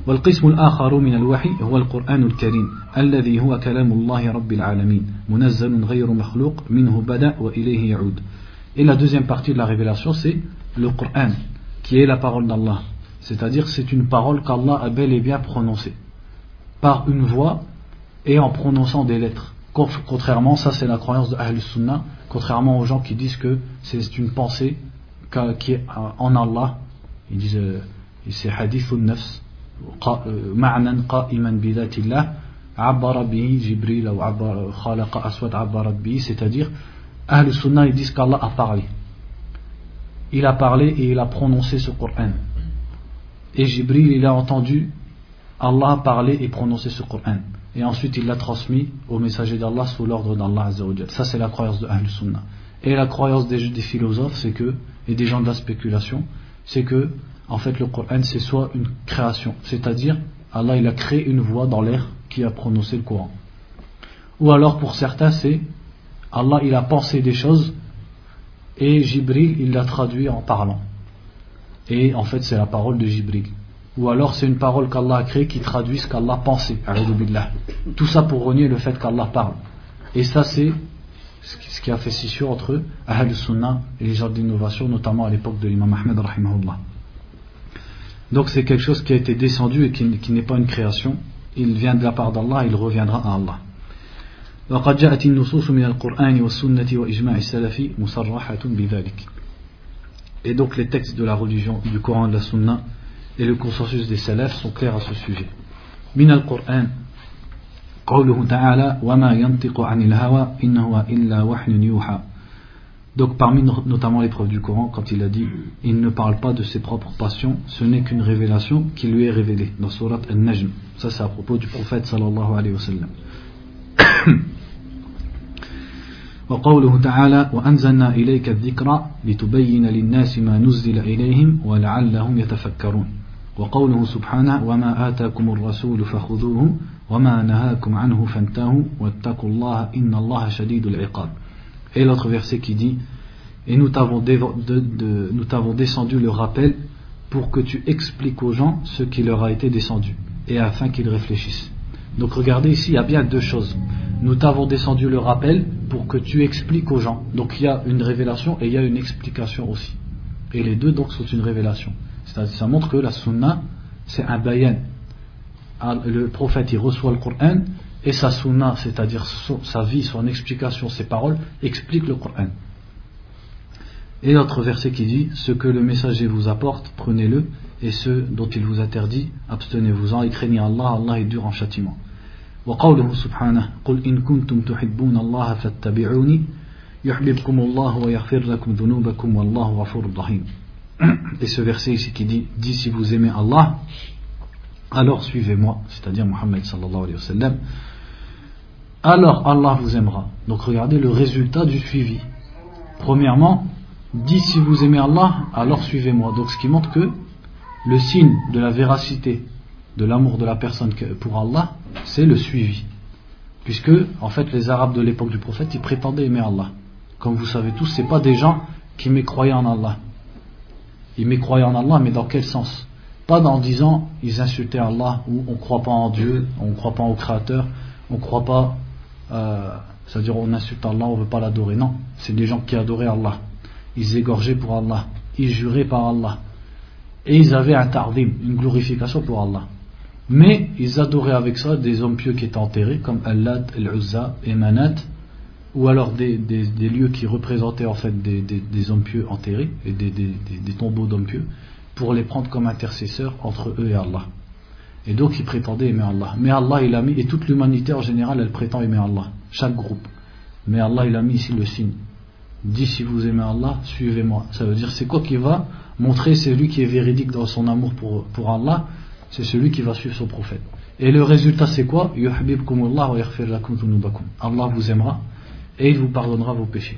والقسم الآخر من الوحي هو القرآن الكريم الذي هو كلام الله رب العالمين منزل غير مخلوق منه بدأ وإليه يعود Et la deuxième partie de la révélation c'est le Coran qui est la parole d'Allah. C'est-à-dire c'est une parole qu'Allah a bel et bien prononcée, par une voix et en prononçant des lettres. Contrairement, ça c'est la croyance de Ahl Sunnah, contrairement aux gens qui disent que c'est une pensée qui est euh, en Allah. Ils disent euh, c'est hadithun nafs, euh, ma'nan qa'iman bidatillah, bihi Jibril ou khalaqa aswad bihi, c'est-à-dire Ahl Sunnah ils disent qu'Allah a parlé il a parlé et il a prononcé ce Coran et Jibril il a entendu Allah parler et prononcer ce Coran et ensuite il l'a transmis au messager d'Allah sous l'ordre d'Allah Ça c'est la croyance de Ahl Sunnah. Et la croyance des, des philosophes, c'est que, et des gens de la spéculation, c'est que, en fait, le Coran c'est soit une création, c'est-à-dire Allah il a créé une voix dans l'air qui a prononcé le Coran. Ou alors pour certains c'est Allah il a pensé des choses et Jibril il l'a traduit en parlant. Et en fait c'est la parole de Jibril ou alors c'est une parole qu'Allah a créée qui traduit ce qu'Allah pensait. Tout ça pour renier le fait qu'Allah parle. Et ça c'est ce qui a fait scission entre Ahl Sunnah et les gens d'innovation, notamment à l'époque de l'imam Ahmed rahimahullah. Donc c'est quelque chose qui a été descendu et qui, n'est pas une création. Il vient de la part d'Allah, il reviendra à Allah. Et donc les textes de la religion, du Coran et de la Sunna et le consensus des salafs sont clairs à ce sujet. من القرآن قوله تعالى وما ينطق عن الهوى إن هو إلا وحي يوحى Donc parmi notamment les preuves du Coran, quand il a dit il ne parle pas de ses propres passions, ce n'est qu'une révélation qui lui est révélée dans Surat Al-Najm. Ça c'est à propos du prophète sallallahu alayhi wa sallam. <coughs> وقوله تعالى وأنزلنا إليك الذكر لتبين للناس ما نزل إليهم ولعلهم يتفكرون وقوله سبحانه وما آتاكم الرسول فخذوه وما نهاكم عنه فانتهوا واتقوا الله إن الله شديد العقاب Et l'autre verset qui dit Et nous t'avons descendu le rappel pour que tu expliques aux gens ce qui leur a été descendu et afin qu'ils réfléchissent. Donc regardez ici, il y a bien deux choses. Nous t'avons descendu le rappel pour que tu expliques aux gens. Donc il y a une révélation et il y a une explication aussi. Et les deux donc sont une révélation. Ça montre que la sunna, c'est un bayan. Ah, le prophète, il reçoit le Coran et sa sunna, c'est-à-dire sa vie, son explication, ses paroles, explique le Coran. Et l'autre verset qui dit Ce que le messager vous apporte, prenez-le, et ce dont il vous interdit, abstenez-vous-en et craignez Allah, Allah est dur en châtiment. وقوله سبحانه قل إن كنتم تحبون الله فاتبعوني يحببكم الله ويغفر لكم ذنوبكم والله غفور رحيم <coughs> Et ce verset ici qui dit Dis si vous aimez Allah, alors suivez-moi, c'est-à-dire Muhammad sallallahu alayhi wa sallam, alors Allah vous aimera. Donc regardez le résultat du suivi. Premièrement, dis si vous aimez Allah, alors suivez-moi. Donc ce qui montre que le signe de la véracité de l'amour de la personne pour Allah, c'est le suivi. Puisque, en fait, les Arabes de l'époque du prophète, ils prétendaient aimer Allah. Comme vous savez tous, ce pas des gens qui mécroyaient en Allah. Ils mécroyaient en Allah, mais dans quel sens? Pas en disant, ils insultaient Allah, ou on ne croit pas en Dieu, on ne croit pas au Créateur, on ne croit pas, euh, c'est-à-dire on insulte Allah, on ne veut pas l'adorer. Non, c'est des gens qui adoraient Allah. Ils égorgeaient pour Allah, ils juraient par Allah. Et ils avaient un tardim, une glorification pour Allah. Mais ils adoraient avec ça des hommes pieux qui étaient enterrés, comme Allat, El-Uzza et Manat, ou alors des, lieux qui représentaient en fait des, hommes pieux enterrés, et des, tombeaux d'hommes pieux, pour les prendre comme intercesseurs entre eux et Allah. Et donc ils prétendaient aimer Allah. Mais Allah il a mis, et toute l'humanité en général elle prétend aimer Allah, chaque groupe. Mais Allah il a mis ici le signe. Dit si vous aimez Allah, suivez-moi. Ça veut dire c'est quoi qui va montrer celui qui est véridique dans son amour pour Allah c'est celui qui va suivre son prophète. Et le résultat c'est quoi Allah vous aimera et il vous pardonnera vos péchés.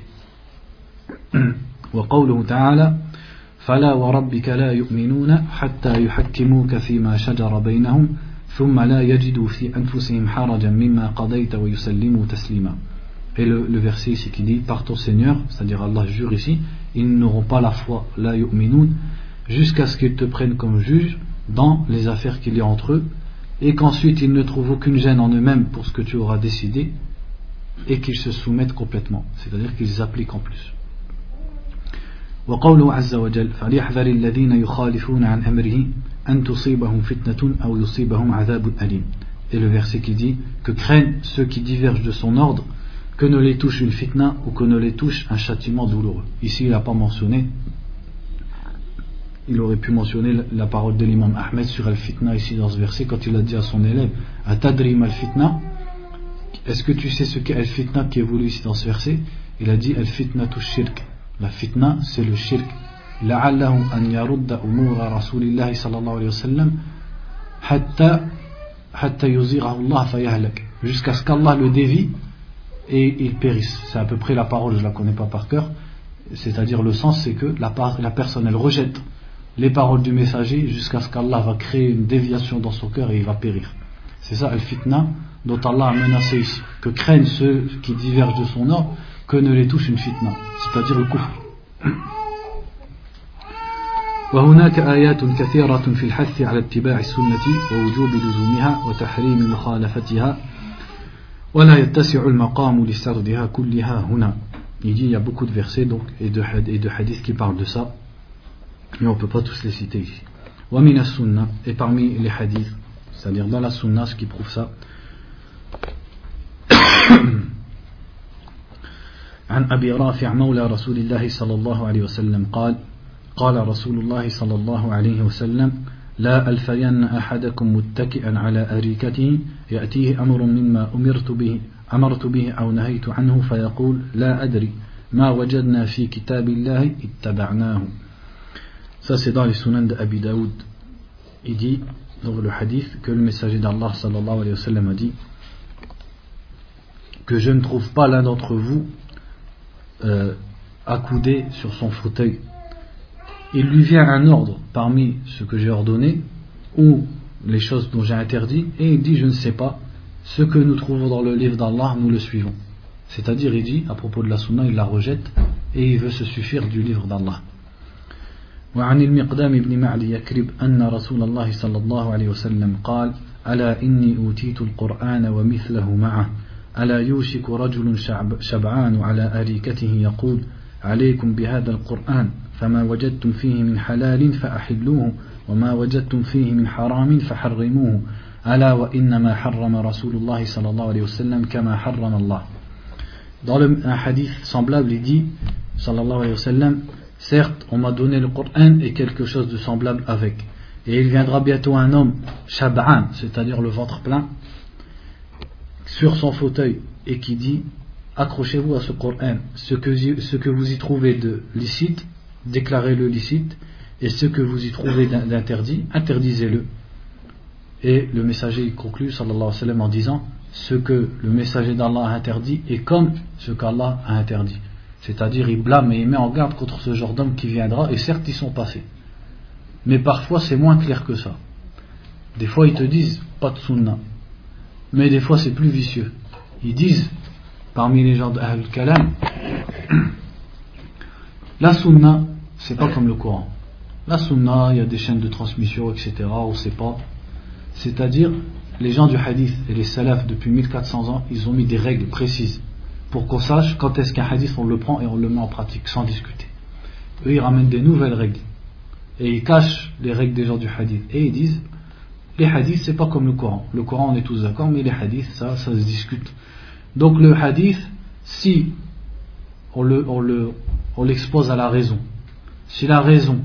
وقوله تعالى فلا وربك لا يؤمنون حتى يحكموك فيما شجر بينهم ثم لا يجدوا في أنفسهم حرجا مما قضيت ويسلموا تسليما Et le, le, verset ici qui dit par ton Seigneur, c'est-à-dire Allah jure ici, ils n'auront pas la foi, la yu'minun, jusqu'à ce qu'ils te prennent comme juge dans les affaires qu'il y a entre eux, et qu'ensuite ils ne trouvent aucune gêne en eux-mêmes pour ce que tu auras décidé, et qu'ils se soumettent complètement, c'est-à-dire qu'ils appliquent en plus. وقوله عز وجل فليحذر الذين يخالفون عن أمره أن تصيبهم فتنة أو يصيبهم عذاب أليم Et le verset qui dit que craignent ceux qui divergent de son ordre que ne les touche une fitna ou que ne les touche un châtiment douloureux. Ici, il n'a pas mentionné il aurait pu mentionner la parole de l'imam Ahmed sur Al-Fitna ici dans ce verset quand il a dit à son élève Atadrim Al-Fitna? Est-ce que tu sais ce qu'est Al-Fitna qui est voulu ici dans ce verset? Il a dit Al-Fitna tu shirk. La fitna c'est le shirk. La'allahu an yarudda umura rasulillahi sallallahu alayhi wa sallam hatta, hatta Allah fayahlak. Jusqu'à ce qu'Allah le dévie et il périsse. C'est à peu près la parole, je ne la connais pas par cœur. C'est-à-dire le sens, c'est que la, la personne, elle rejette les paroles du messager jusqu'à ce qu'Allah va créer une déviation dans son cœur et il va périr. C'est ça, al-fitna, dont Allah a menacé ici. Que craignent ceux qui divergent de son ordre, que ne les touche une fitna, c'est-à-dire le kufr. وهناك آيات كثيرة في الحث على اتباع السنة ووجوب لزومها وتحريم مخالفتها ولا يتسع المقام لسردها كلها هنا. Il dit il y a beaucoup de versets donc, et, de, et de hadiths qui parlent de ça mais on ne peut pas tous les citer ici. Wamina sunna, et parmi les hadiths, c'est-à-dire dans la sunna, ce qui prouve ça, عن أبي رافع مولى رسول الله صلى الله عليه وسلم قال قال رسول الله صلى الله عليه وسلم لا ألفين أحدكم متكئا على أريكته يأتيه أمر مما أمرت به أمرت به أو نهيت عنه فيقول لا أدري ما وجدنا في كتاب الله اتبعناه Ça, c'est dans les sunan d'Abi Daoud. Il dit, dans le hadith, que le messager d'Allah sallallahu alayhi wa a dit que je ne trouve pas l'un d'entre vous euh, accoudé sur son fauteuil. Il lui vient un ordre parmi ce que j'ai ordonné ou les choses dont j'ai interdit et il dit je ne sais pas ce que nous trouvons dans le livre d'Allah nous le suivons c'est-à-dire il dit à propos de la sunna il la rejette et il veut se suffire du livre d'Allah وعن المقدام بن معدي يكرب أن رسول الله صلى الله عليه وسلم قال ألا إني أوتيت القرآن ومثله معه؟ ألا يوشك رجل شبعان على أريكته يقول عليكم بهذا القرآن فما وجدتم فيه من حلال فأحلوه وما وجدتم فيه من حرام فحرموه ألا وإنما حرم رسول الله صلى الله عليه وسلم كما حرم الله. Dans le, un hadith semblable, il dit, sallallahu alayhi wa sallam, Certes, on m'a donné le Coran et quelque chose de semblable avec. Et il viendra bientôt un homme, Shab'an, c'est-à-dire le ventre plein, sur son fauteuil et qui dit accrochez-vous à ce Coran, ce que, ce que vous y trouvez de licite, déclarez-le licite, et ce que vous y trouvez d'interdit, interdisez-le. Et le messager conclut sallallahu alayhi wa sallam en disant ce que le messager d'Allah a interdit est comme ce qu'Allah a interdit. C'est-à-dire, il blâme et il met en garde contre ce genre d'homme qui viendra, et certes, ils sont passés. Mais parfois, c'est moins clair que ça. Des fois, ils te disent pas de sunnah. Mais des fois, c'est plus vicieux. Ils disent, parmi les gens d'Ahl Kalam, <clears throat> la sunna, c'est pas comme le Coran. La sunna, il y a des chaînes de transmission, etc. On sait pas. C'est-à-dire, les gens du hadith et les salafs depuis 1400 ans, ils ont mis des règles précises pour qu'on sache quand est-ce qu'un hadith on le prend et on le met en pratique sans discuter. Eux, ils ramènent des nouvelles règles et ils cachent les règles des gens du hadith et ils disent les hadiths c'est pas comme le Coran. Le Coran on est tous d'accord, mais les hadiths ça, ça se discute. Donc le hadith, si on l'expose à la raison, si la raison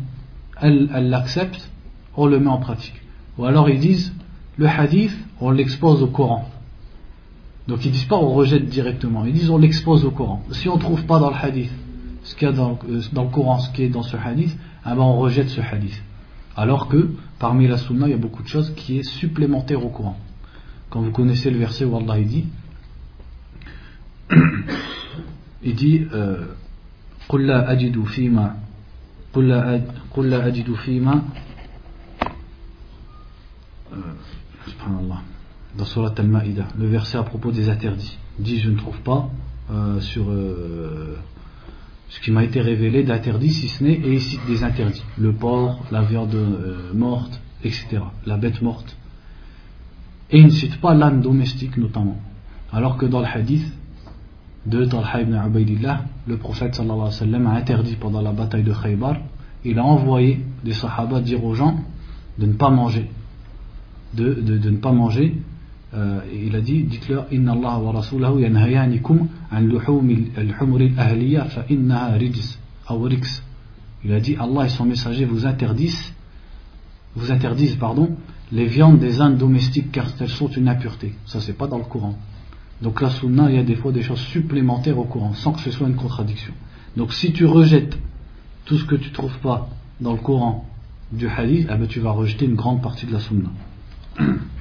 elle, elle l'accepte, on le met en pratique. Ou alors ils disent le hadith, on l'expose au Coran. Donc ils disent pas on rejette directement, ils disent on l'expose au Coran. Si on ne trouve pas dans le hadith ce qu'il y a dans, euh, dans, le Coran, ce qui est dans ce hadith, eh ben on rejette ce hadith. Alors que parmi la sunna, il y a beaucoup de choses qui est supplémentaire au Coran. Quand vous connaissez le verset où Allah il dit, il dit <coughs> euh, قل لا أجد فيما قل لا قل لا أجد فيما dans Surat Al-Ma'ida, le verset à propos des interdits. Il dit Je ne trouve pas euh, sur euh, ce qui m'a été révélé d'interdits, si ce n'est, et ici des interdits le porc, la viande euh, morte, etc. La bête morte. Et il ne cite pas l'âne domestique notamment. Alors que dans le hadith de Talha ibn Ubaidillah, le prophète alayhi wa sallam a interdit pendant la bataille de Khaybar, il a envoyé des sahaba dire aux gens de ne pas manger de ne pas manger. Euh, il a dit dites-leur Inna Allah wa an luhum al-humr al-ahliya. Il a dit Allah et son messager vous interdisent vous interdisent pardon les viandes des ânes domestiques car elles sont une impureté. Ça c'est pas dans le Coran. Donc la sunna, il y a des fois des choses supplémentaires au Coran sans que ce soit une contradiction. Donc si tu rejettes tout ce que tu trouves pas dans le Coran du hadith, eh ben, tu vas rejeter une grande partie de la sunna. <clears throat>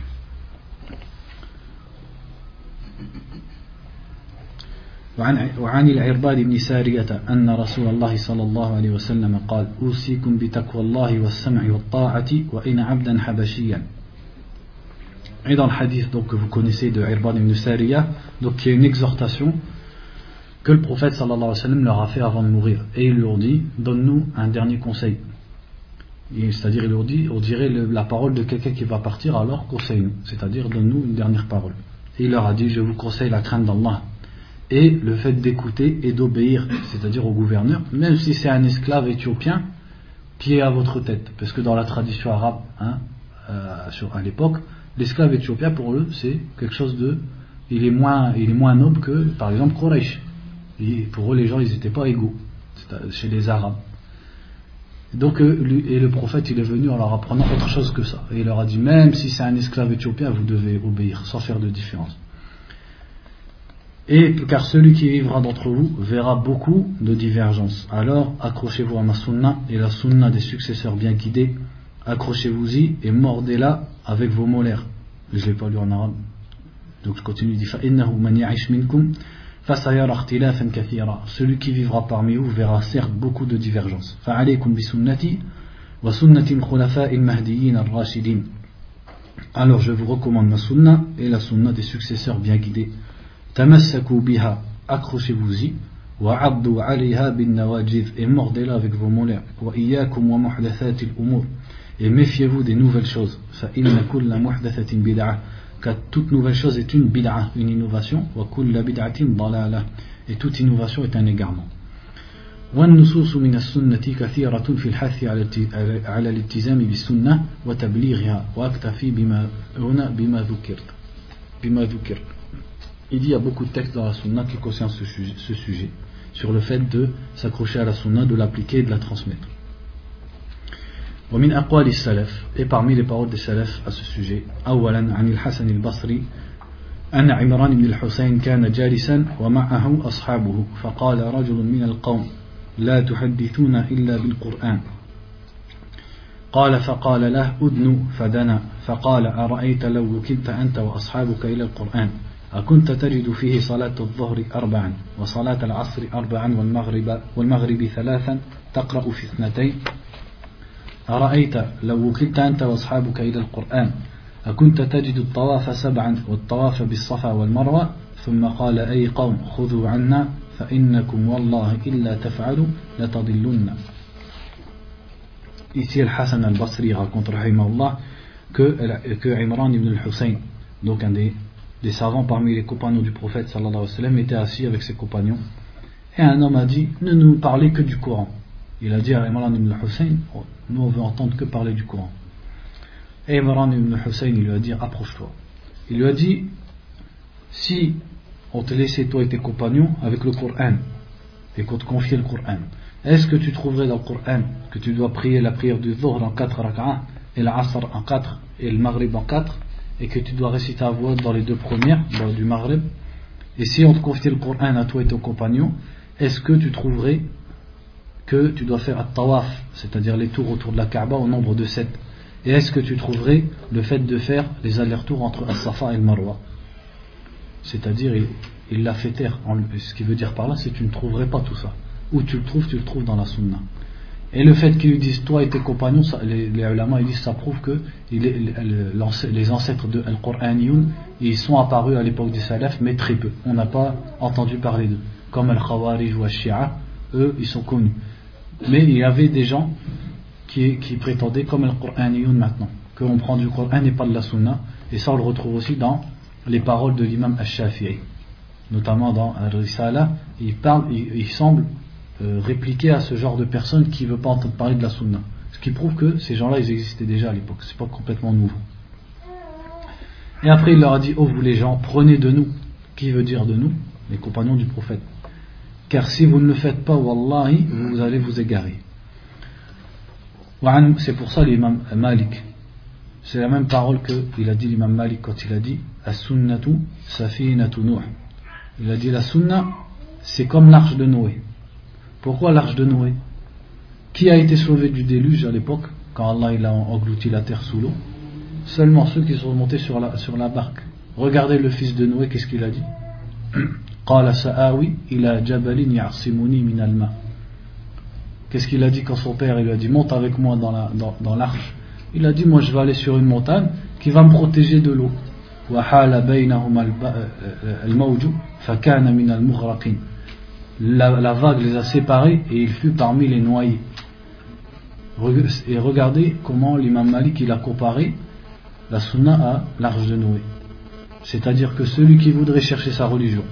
وعن وعن العرباد بن سارية أن رسول الله صلى الله عليه وسلم قال أوصيكم بتقوى الله والسمع والطاعة وإن عبدا حبشيا Et dans le hadith donc, que vous connaissez de Irbad ibn Sariya, donc il y a une exhortation que le prophète sallallahu alayhi wa sallam leur a fait avant de mourir. Et il leur dit Donne-nous un dernier conseil. C'est-à-dire, il leur dit, on dirait la parole de quelqu'un qui va partir, alors conseille-nous. C'est-à-dire, donne-nous une dernière parole. Et il leur a dit, je vous conseille la crainte d'Allah. et le fait d'écouter et d'obéir, c'est-à-dire au gouverneur, même si c'est un esclave éthiopien est à votre tête. Parce que dans la tradition arabe, hein, euh, à l'époque, l'esclave éthiopien, pour eux, c'est quelque chose de. Il est, moins, il est moins noble que, par exemple, Quraysh. pour eux, les gens, ils n'étaient pas égaux chez les Arabes. Donc, euh, et le prophète, il est venu en leur apprenant autre chose que ça. Et il leur a dit, même si c'est un esclave éthiopien, vous devez obéir, sans faire de différence. Et car celui qui vivra d'entre vous verra beaucoup de divergences. Alors, accrochez-vous à ma sunna et la sunna des successeurs bien guidés. Accrochez-vous-y et mordez-la avec vos molaires. Je ne l'ai pas lu en arabe. Donc je continue, il dit, celui qui vivra parmi vous verra certes beaucoup de divergences. Alors je vous recommande ma sunna et la sunna des successeurs bien guidés. Biha, accrochez-vous-y. et mordez-la avec vos molaires. Et méfiez-vous des nouvelles choses car toute nouvelle chose est une bid'a, une innovation, et toute innovation est un égarement. والنصوص من السنة كثيرة في الحث على الالتزام بالسنة وتبليغها وأكتفي بما هنا بما ذكرت بما ذكر Il dit il y a beaucoup de textes dans la sunna qui concernent ce sujet. Ce sujet. sur le fait de s'accrocher à la sunna, de l'appliquer et de la transmettre. ومن أقوال السلف et parmi les paroles des salaf à ce sujet أولا عن الحسن البصري أن عمران بن الحسين كان جالسا ومعه أصحابه فقال رجل من القوم لا تحدثون إلا بالقرآن قال فقال له أدن فدنا فقال أرأيت لو وكلت أنت وأصحابك إلى القرآن أكنت تجد فيه صلاة الظهر أربعا وصلاة العصر أربعا والمغرب, والمغرب ثلاثا تقرأ في اثنتين. أرأيت لو وكلت أنت وأصحابك إلى القرآن أكنت تجد الطواف سبعا والطواف بالصفا والمروة؟ ثم قال أي قوم خذوا عنا فإنكم والله إلا تفعلوا لتضلن Ici, Al-Hassan al-Basri raconte, Allah, que, que Imran ibn al-Hussein, donc un des, des savants parmi les compagnons du prophète, sallallahu alayhi wa sallam, assis avec ses compagnons. Et un homme a dit Ne nous parlez que du Coran. Il a dit à Imran ibn al-Hussein Nous, on veut entendre que parler du Coran. Et Imran ibn Hussein, il lui a dit Approche-toi. Il lui a dit Si on te laissait, toi et tes compagnons, avec le Coran, et qu'on te confiait le Coran, est-ce que tu trouverais dans le Coran que tu dois prier la prière du Dhuhr en 4 rak'ah, et l'Asr en 4, et le Maghrib en 4, et que tu dois réciter à voix dans les deux premières, du Maghrib Et si on te confiait le Coran à toi et ton compagnon, est-ce que tu trouverais que tu dois faire un tawaf, c'est-à-dire les tours autour de la Kaaba au nombre de 7 et est-ce que tu trouverais le fait de faire les allers-retours entre As-Safa et le Marwa? C'est-à-dire, il l'a fait taire. Ce qui veut dire par là, c'est que tu ne trouverais pas tout ça. Où tu le trouves, tu le trouves dans la Sunna. Et le fait qu'ils disent, toi et tes compagnons, les, les ulama, ils disent, ça prouve que les ancêtres de Al-Qur'aniyun, ils sont apparus à l'époque des Salaf, mais très peu. On n'a pas entendu parler d'eux. Comme Al-Khawarij ou Al-Shia, eux, ils sont connus. Mais il y avait des gens qui, prétendait comme Coran maintenant, qu'on prend du Coran et pas de la Sunna, et ça on le retrouve aussi dans les paroles de l'imam Al-Shafi'i, notamment dans Al-Risala, il, parle, il, semble euh, répliquer à ce genre de personnes qui ne veut pas entendre parler de la Sunna. Ce qui prouve que ces gens-là, ils existaient déjà à l'époque, c'est pas complètement nouveau. Et après, il leur a dit Oh, vous les gens, prenez de nous. Qui veut dire de nous? Les compagnons du prophète. Car si vous ne le faites pas, Wallahi, vous allez vous égarer. C'est pour ça l'imam Malik. C'est la même parole qu'il a dit l'imam Malik quand il a dit As-sunnatu safinatu Nuh. Il a dit la sunna, c'est comme l'arche de Noé. Pourquoi l'arche de Noé? Qui a été sauvé du déluge à l'époque, quand Allah a englouti la terre sous l'eau? Seulement ceux qui sont montés sur la, barque. Regardez le fils de Noé, qu'est-ce qu'il a dit? <clears throat> Qu'est-ce qu'il a dit quand son père il lui a dit monte avec moi dans l'arche? Il a dit moi je vais aller sur une montagne qui va me protéger de l'eau. La, vague les a séparés et il fut parmi les noyés. Et regardez comment l'imam Malik il a comparé la sunna à l'arche de Noé. C'est-à-dire que celui qui voudrait chercher sa religion,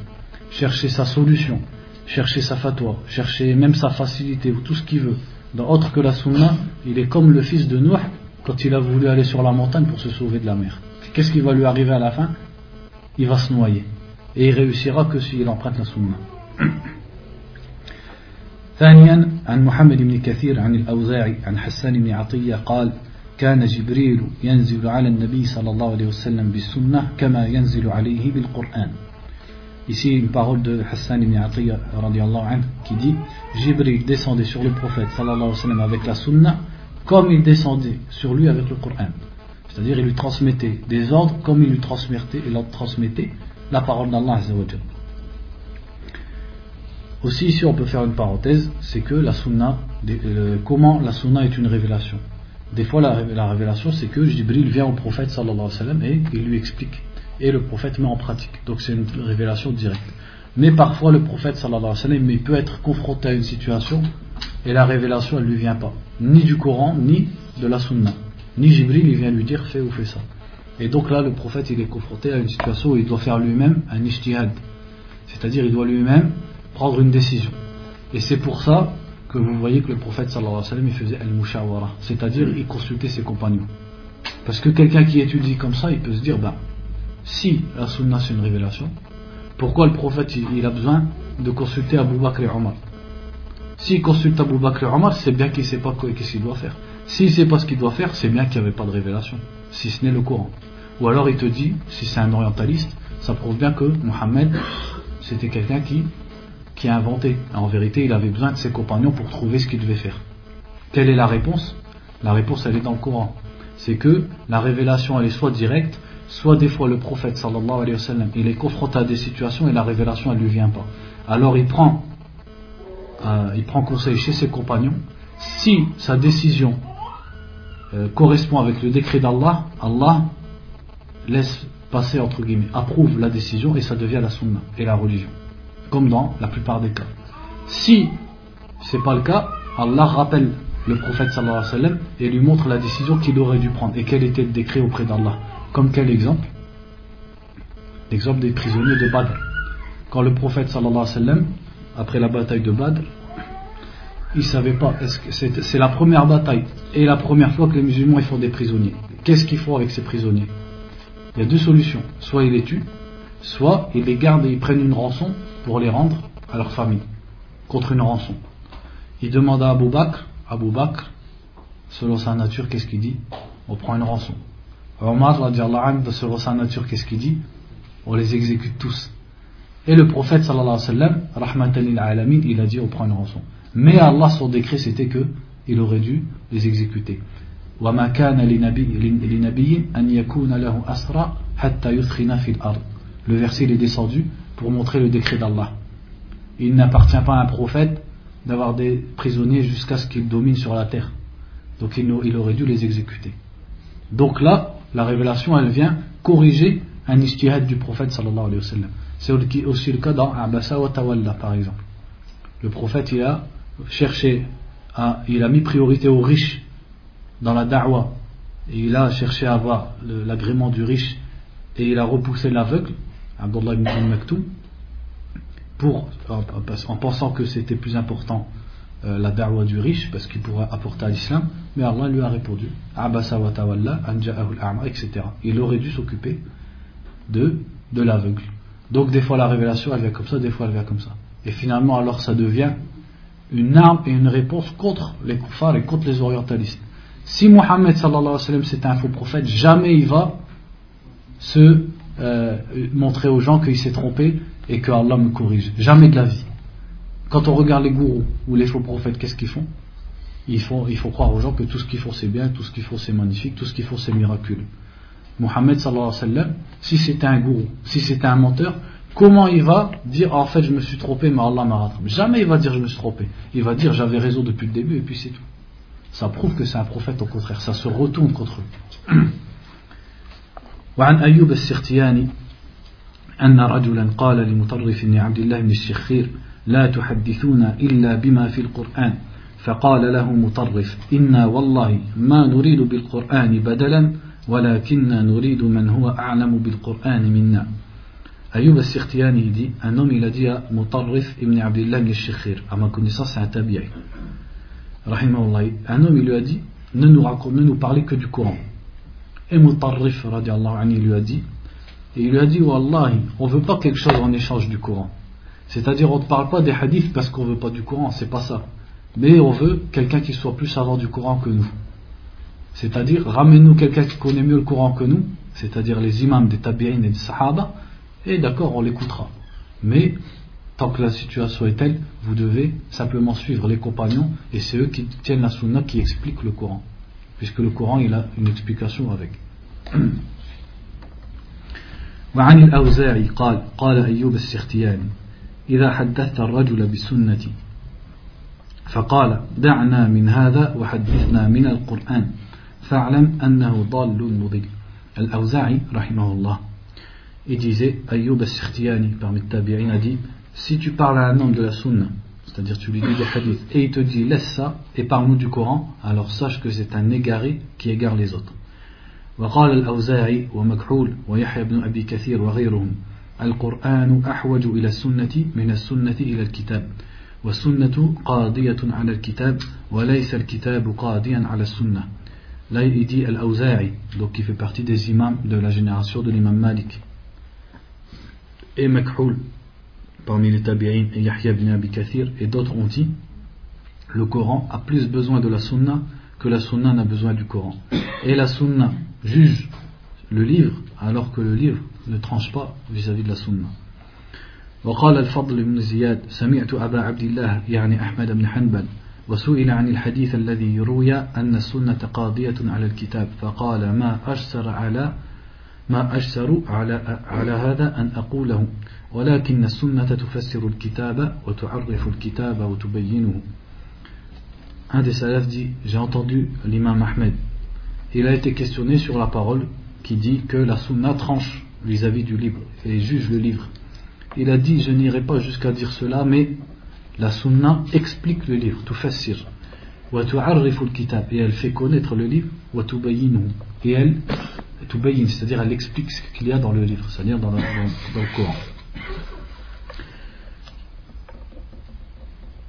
chercher sa solution, chercher sa fatwa, chercher même sa facilité ou tout ce qu'il veut, autre que la sunna, il est comme le fils de Nuh quand il a voulu aller sur la montagne pour se sauver de la mer. Qu'est-ce qui va lui arriver à la fin? Il va se noyer. Et il réussira que s'il emprunte la sunna. ثانيا عن محمد بن كثير عن الأوزاعي عن حسان بن عطية قال كان جبريل ينزل على النبي صلى الله عليه وسلم بالسنة كما ينزل عليه بالقرآن Ici, une parole de Hassan ibn Atiyah qui dit Jibril descendait sur le prophète sallallahu alayhi wa sallam avec la sunna comme il descendait sur lui avec le Coran. C'est-à-dire, il lui transmettait des ordres comme il lui transmettait, il transmettait la parole d'Allah. Aussi, ici, on peut faire une parenthèse c'est que la sunna, euh, comment la sunna est une révélation. Des fois, la, la révélation, c'est que Jibril vient au prophète sallallahu alayhi wa et il lui explique et le prophète met en pratique. Donc c'est une révélation directe. Mais parfois le prophète sallallahu alayhi wa sallam peut être confronté à une situation et la révélation elle lui vient pas. Ni du Coran, ni de la Sunna. Ni Jibril il vient lui dire fais ou fais ça. Et donc là le prophète il est confronté à une situation où il doit faire lui-même un ishtihad. C'est-à-dire il doit lui-même prendre une décision. Et c'est pour ça que vous voyez que le prophète sallallahu alayhi wa sallam il faisait al-mushawara. C'est-à-dire il consultait ses compagnons. Parce que quelqu'un qui étudie comme ça il peut se dire bah si la sunna c'est une révélation, Pourquoi le prophète il, a besoin de consulter Abu Bakr et Omar? S'il consulte Abu Bakr et Omar, c'est bien qu'il ne sait pas ce qu'il doit faire. S'il ne sait pas ce qu'il doit faire, c'est bien qu'il n'y avait pas de révélation, si ce n'est le Coran. Ou alors il te dit, si c'est un orientaliste, ça prouve bien que Mohammed, c'était quelqu'un qui, qui a inventé. En vérité, il avait besoin de ses compagnons pour trouver ce qu'il devait faire. Quelle est la réponse? La réponse, elle est dans le Coran. C'est que la révélation, elle est soit directe, soit des fois le prophète sallallahu alayhi wa sallam, il est confronté à des situations et la révélation elle lui vient pas. Alors il prend, euh, il prend conseil chez ses compagnons. Si sa décision euh, correspond avec le décret d'Allah, Allah laisse passer entre guillemets, approuve la décision et ça devient la sunna et la religion, comme dans la plupart des cas. Si c'est pas le cas, Allah rappelle le prophète sallallahu et lui montre la décision qu'il aurait dû prendre et quel était le décret auprès d'Allah? Comme quel exemple? L'exemple des prisonniers de Badr. Quand le prophète sallallahu alayhi wa après la bataille de Badr, il savait pas, c'est la première bataille et la première fois que les musulmans font des prisonniers. Qu'est-ce qu'ils font avec ces prisonniers? Il y a deux solutions. Soit ils les tuent, soit ils les gardent et ils prennent une rançon pour les rendre à leur famille, contre une rançon. Il demande à Abu Bakr, Abu Bakr, selon sa nature, qu'est-ce qu'il dit? On prend une rançon. Omar, selon sa nature, qu'est-ce qu'il dit? On les exécute tous. Et le prophète, sallallahu alayhi wa sallam, il a dit on prend une rançon. Mais Allah, son décret, c'était que il aurait dû les exécuter. Le verset est descendu pour montrer le décret d'Allah. Il n'appartient pas à un prophète d'avoir des prisonniers jusqu'à ce qu'ils dominent sur la terre. Donc il aurait dû les exécuter. Donc là, la révélation, elle vient corriger un ijtihad du prophète sallallahu alayhi wa. C'est aussi le cas dans Abasa wa Tawalla, par exemple. Le prophète, il a cherché, à, il a mis priorité aux riches dans la da'wa. Et il a cherché à avoir l'agrément du riche et il a repoussé l'aveugle, Abdullah ibn Maktoum, pour, en pensant que c'était plus important euh, la da'wa du riche parce qu'il pourrait apporter à l'islam, mais Allah lui a répondu etc. Il aurait dû s'occuper de, de l'aveugle. Donc des fois la révélation elle vient comme ça, des fois elle vient comme ça. Et finalement alors ça devient une arme et une réponse contre les kuffars et contre les orientalistes. Si Mohammed sallallahu alayhi wa c'est un faux prophète, jamais il va se euh, montrer aux gens qu'il s'est trompé et que Allah me corrige. Jamais de la vie. Quand on regarde les gourous ou les faux prophètes, qu'est-ce qu'ils font? Il faut, il faut croire aux gens que tout ce qu'ils font c'est bien, tout ce qu'ils font c'est magnifique, tout ce qu'ils font c'est miraculeux. Mohammed sallallahu si c'était un gourou, si c'était un menteur, comment il va dire en fait je me suis trompé mais Allah m'a rattrapé Jamais il va dire je me suis trompé. Il va dire j'avais raison depuis le début et puis c'est tout. Ça prouve que c'est un prophète au contraire, ça se retourne contre eux. <clears throat> وعن أيوب السختياني أن رجلا قال لمطرف بن عبد الله بن الشخير لا تحدثون إلا بما في القرآن. فقال له مطرف إنا والله ما نريد بالقرآن بدلا ولكننا نريد من هو أعلم بالقرآن منا. أيوب السختياني Abdullah ibn Shikhir à ma connaissance c'est un tabi'i. rahimahullah un homme il lui a dit ne nous raconte ne nous parlez que du Coran. Et Mutarrif anhu lui a dit et il lui a dit Wallahi on veut pas quelque chose en échange du Coran C'est-à-dire, on ne parle pas des hadiths parce qu'on ne veut pas du Coran, c'est pas ça. Mais on veut quelqu'un qui soit plus savant du Coran que nous. C'est-à-dire, ramène-nous quelqu'un qui connaît mieux le Coran que nous, c'est-à-dire les imams des tabi'in et des sahaba, et d'accord, on l'écoutera. Mais, tant que la situation est telle, vous devez simplement suivre les compagnons, et c'est eux qui tiennent la sunna qui expliquent le Coran. Puisque le Coran, il a une explication avec. <clears throat> وعن الأوزاعي قال قال أيوب السختياني إذا حدثت الرجل بالسنة فقال دعنا من هذا وحدثنا من القرآن فاعلم أنه ضال مضل الأوزاعي رحمه الله Il Ayyub al-Sikhtiani, parmi les tabi'in, dit Si tu parles à un homme de la sunna, c'est-à-dire tu lui dis des hadiths, et il te dit laisse ça et parle-nous du Coran, alors sache que c'est un égaré qui égare les autres. وقال الأوزاعي ومكحول ويحيى بن أبي كثير وغيرهم القرآن أحوج إلى السنة من السنة إلى الكتاب والسنة قاضية على الكتاب وليس الكتاب قاضيا على السنة Là, il dit Al-Awza'i, donc qui fait partie des imams de la génération de l'imam Malik. et Makhoul parmi les tabi'in et Yahya ibn Abi Kathir et d'autres ont dit le Coran a plus besoin de la sunna que la sunna n'a besoin du Coran. Et la sunna juge le livre alors que le livre ne tranche pas vis-à-vis de la sunna. وقال الفضل بن زياد سمعت أبا عبد الله يعني أحمد بن حنبل وسئل عن الحديث الذي يروي أن السنة قاضية على الكتاب فقال ما أجسر على ما أجسر على على هذا أن أقوله ولكن السنة تفسر الكتاب وتعرف الكتاب وتبينه un des salafs dit J'ai entendu l'imam Ahmed. Il a été questionné sur la parole qui dit que la sunna tranche vis-à-vis du livre et juge le livre. Il a dit Je n'irai pas jusqu'à dire cela, mais la sunna explique le livre, tout fassir. Et elle fait connaître le livre, et elle, c'est-à-dire elle explique ce qu'il y a dans le livre, c'est-à-dire dans, dans le Coran.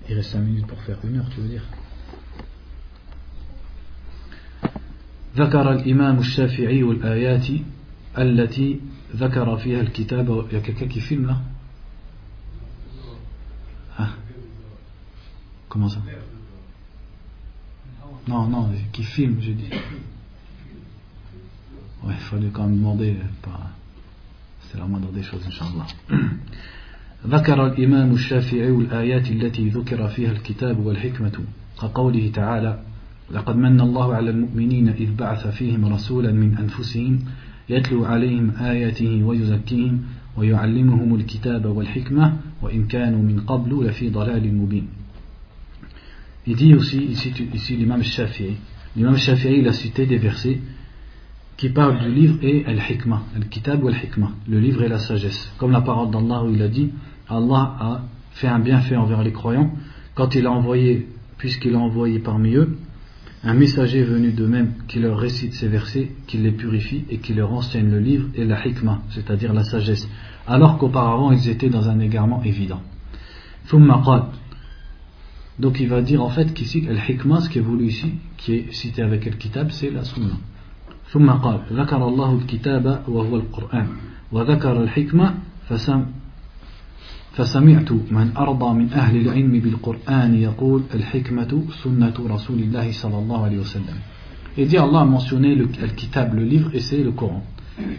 Il reste 5 minutes pour faire une heure, tu veux dire ذكر الإمام الشافعي الآيات التي ذكر فيها الكتاب يا quelqu'un qui filme là ah. Comment ça Non, non, qui filme, j'ai dit. Ouais, il fallait quand même demander. Pas... C'est la moindre des choses, Inch'Allah. <clears throat> ذكر الإمام الشافعي الآيات التي ذكر فيها الكتاب والحكمة كقوله تعالى لقد من الله على المؤمنين إذ بعث فيهم رسولا من أنفسهم يتلو عليهم آياته ويزكيهم ويعلمهم الكتاب والحكمة وإن كانوا من قبل لفي ضلال مبين Il dit aussi, ici, ici l'imam Shafi'i, l'imam Shafi'i il a cité des versets qui parlent du livre et al-hikmah, al-kitab ou al-hikmah, le livre et la sagesse. Comme la parole d'Allah où il a dit, Allah a fait un bienfait envers les croyants quand il a envoyé, puisqu'il a envoyé parmi eux un messager venu d'eux-mêmes qui leur récite ces versets, qui les purifie et qui leur enseigne le livre et la hikmah, c'est-à-dire la sagesse, alors qu'auparavant ils étaient dans un égarement évident. Donc il va dire en fait qu'ici, al hikmah, ce qui est voulu ici, qui est cité avec le kitab, c'est la sunna. ثم قال ذكر الله الكتاب وهو القرآن وذكر الحكمة فسم فسمعت من أرضى من أهل العلم بالقرآن يقول الحكمة سنة رسول الله صلى الله عليه وسلم Et dit Allah a mentionné le, le kitab, le livre, et c'est le Coran.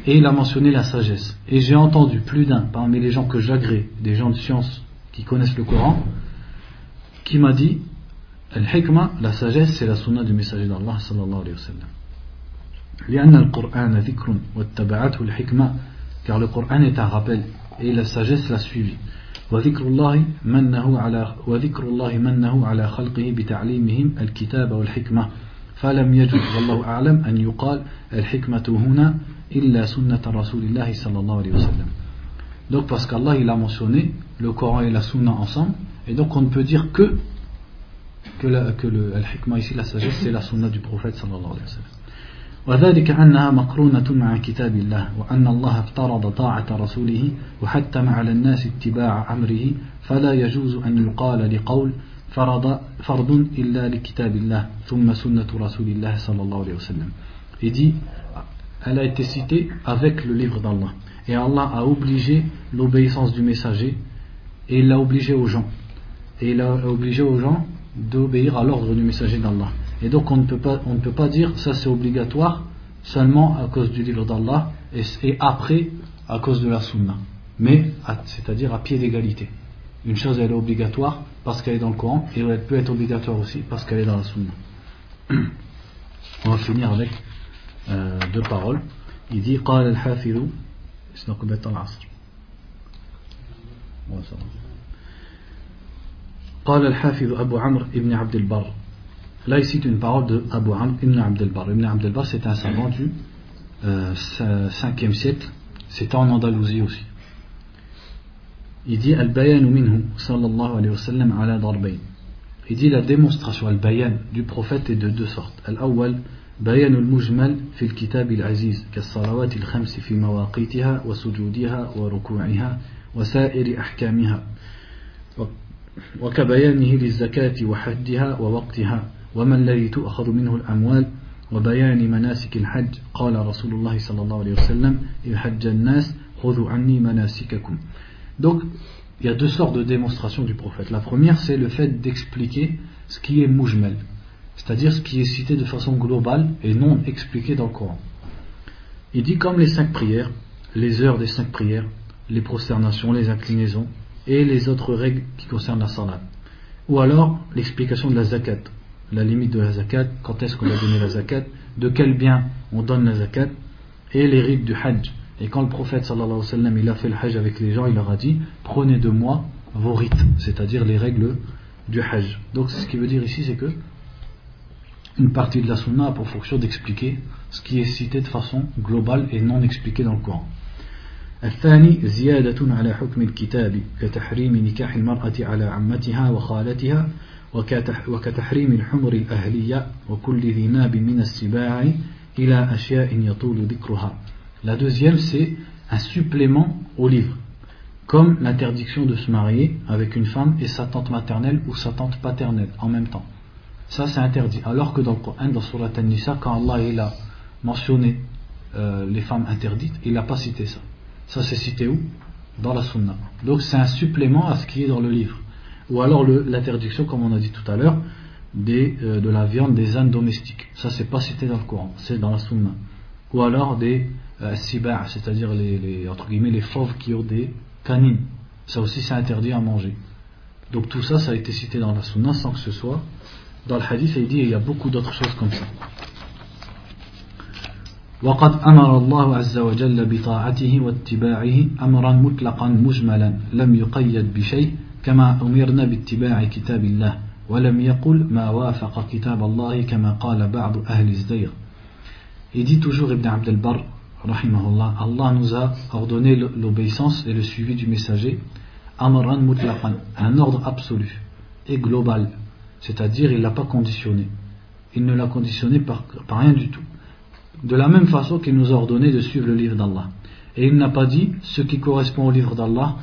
Et il a mentionné la sagesse. Et j'ai entendu plus d'un parmi les gens que j'agrée, des gens de science qui connaissent le Coran, qui m'a dit Al-Hikmah, la sagesse, c'est la sunna du messager d'Allah sallallahu alayhi wa sallam. لأن القرآن ذكر واتبعته الحكمة car le Coran est un rappel et la sagesse l'a suivi وذكر الله منه على وذكر الله منه على خلقه بتعليمهم الكتاب والحكمة فلم يجد والله أعلم أن يقال الحكمة هنا إلا سنة رسول الله صلى الله عليه وسلم donc parce qu'Allah il a mentionné le Coran et la Sunna ensemble et donc on ne peut dire que que, la, que le al-hikmah ici la sagesse c'est la Sunna du prophète sallallahu alayhi wa sallam وذلك أنها مقرونة مع كتاب الله وأن الله افترض طاعة رسوله وحتم على الناس اتباع أمره فلا يجوز أن يقال لقول فرض فرض إلا لكتاب الله ثم سنة رسول الله صلى الله عليه وسلم إذي Elle a été citée avec le livre d'Allah. Et Allah a obligé l'obéissance du messager et il l'a obligé aux gens. Et il a obligé aux gens d'obéir à l'ordre du messager d'Allah. Et donc on ne peut pas, on ne peut pas dire ça c'est obligatoire seulement à cause du livre d'Allah et, et, après à cause de la sunna. Mais c'est-à-dire à pied d'égalité. Une chose elle est obligatoire parce qu'elle est dans le Coran et elle peut être obligatoire aussi parce qu'elle est dans la sunna. <clears throat> On va finir avec euh, deux paroles. Il dit قال الحافظ قال الحافظ أبو عمرو ابن عبد البر Là, il cite une parole de Abu Amr ibn Abdelbar. Ibn Abdelbar, c'est un savant du euh, 5e siècle. C'était en Andalousie aussi. Il dit Al-Bayan minhu, sallallahu alayhi wa sallam, ala darbayn. Il dit la démonstration, al-bayan, du prophète est de deux sortes. Al-awwal, بيان المجمل في الكتاب العزيز كالصلوات الخمس في مواقيتها وسجودها وركوعها وسائر أحكامها وكبيانه للزكاة وحدها ووقتها وما الذي تؤخذ منه الأموال وبيان مناسك الحج قال رسول الله صلى الله عليه وسلم إذ حج الناس Donc, il y a deux sortes de démonstrations du prophète. La première, c'est le fait d'expliquer ce qui est mujmal, c'est-à-dire ce qui est cité de façon globale et non expliqué dans le Coran. Il dit comme les cinq prières, les heures des cinq prières, les prosternations, les inclinaisons et les autres règles qui concernent la salat. Ou alors l'explication de la zakat, la limite de la zakat, quand est-ce qu'on va donner la zakat, de quel bien on donne la zakat, et les rites du hajj. Et quand le prophète sallallahu alayhi wa sallam il a fait le hajj avec les gens, il leur a dit prenez de moi vos rites, c'est-à-dire les règles du hajj. Donc ce qui veut dire ici, c'est que une partie de la sunna a pour fonction d'expliquer ce qui est cité de façon globale et non expliqué dans le Coran. الثاني زيادة على حكم الكتاب كتحريم نكاح المرأة على عمتها وخالتها وكتحريم الحمر الأهلية وكل ذي ناب من السباع إلى أشياء يطول ذكرها La deuxième, c'est un supplément au livre, comme l'interdiction de se marier avec une femme et sa tante maternelle ou sa tante paternelle en même temps. Ça, c'est interdit. Alors que dans le Coran, dans Surat An-Nisa, quand Allah il a mentionné euh, les femmes interdites, il n'a pas cité ça. Ça, c'est cité où Dans la Sunna. Donc, c'est un supplément à ce qui est dans le livre. Ou alors l'interdiction, comme on a dit tout à l'heure, euh, de la viande des ânes domestiques. Ça, c'est pas cité dans le Coran, c'est dans la Sunna. Ou alors des euh, c'est-à-dire les, entre guillemets, les fauves qui ont des canines. Ça aussi, c'est interdit à manger. Donc tout ça, ça a été cité dans la Sunna sans que ce soit. Dans le hadith, il dit il y a beaucoup d'autres choses comme ça. وقد أمر الله عز وجل بطاعته واتباعه أمرا مطلقا مجملا لم يقيد بشيء كما أمرنا باتباع كتاب الله ولم يقل ما وافق كتاب الله كما قال بعض أهل الزيغ Il dit toujours Ibn Abd al-Barr Allah nous a ordonné l'obéissance et le suivi du messager, amran mutlaqan, un ordre absolu et global, c'est-à-dire il ne l'a pas conditionné. Il ne l'a conditionné par, rien du tout. De la même façon qu'il nous a ordonné de suivre le livre d'Allah. Et il n'a pas dit ce qui correspond au livre d'Allah,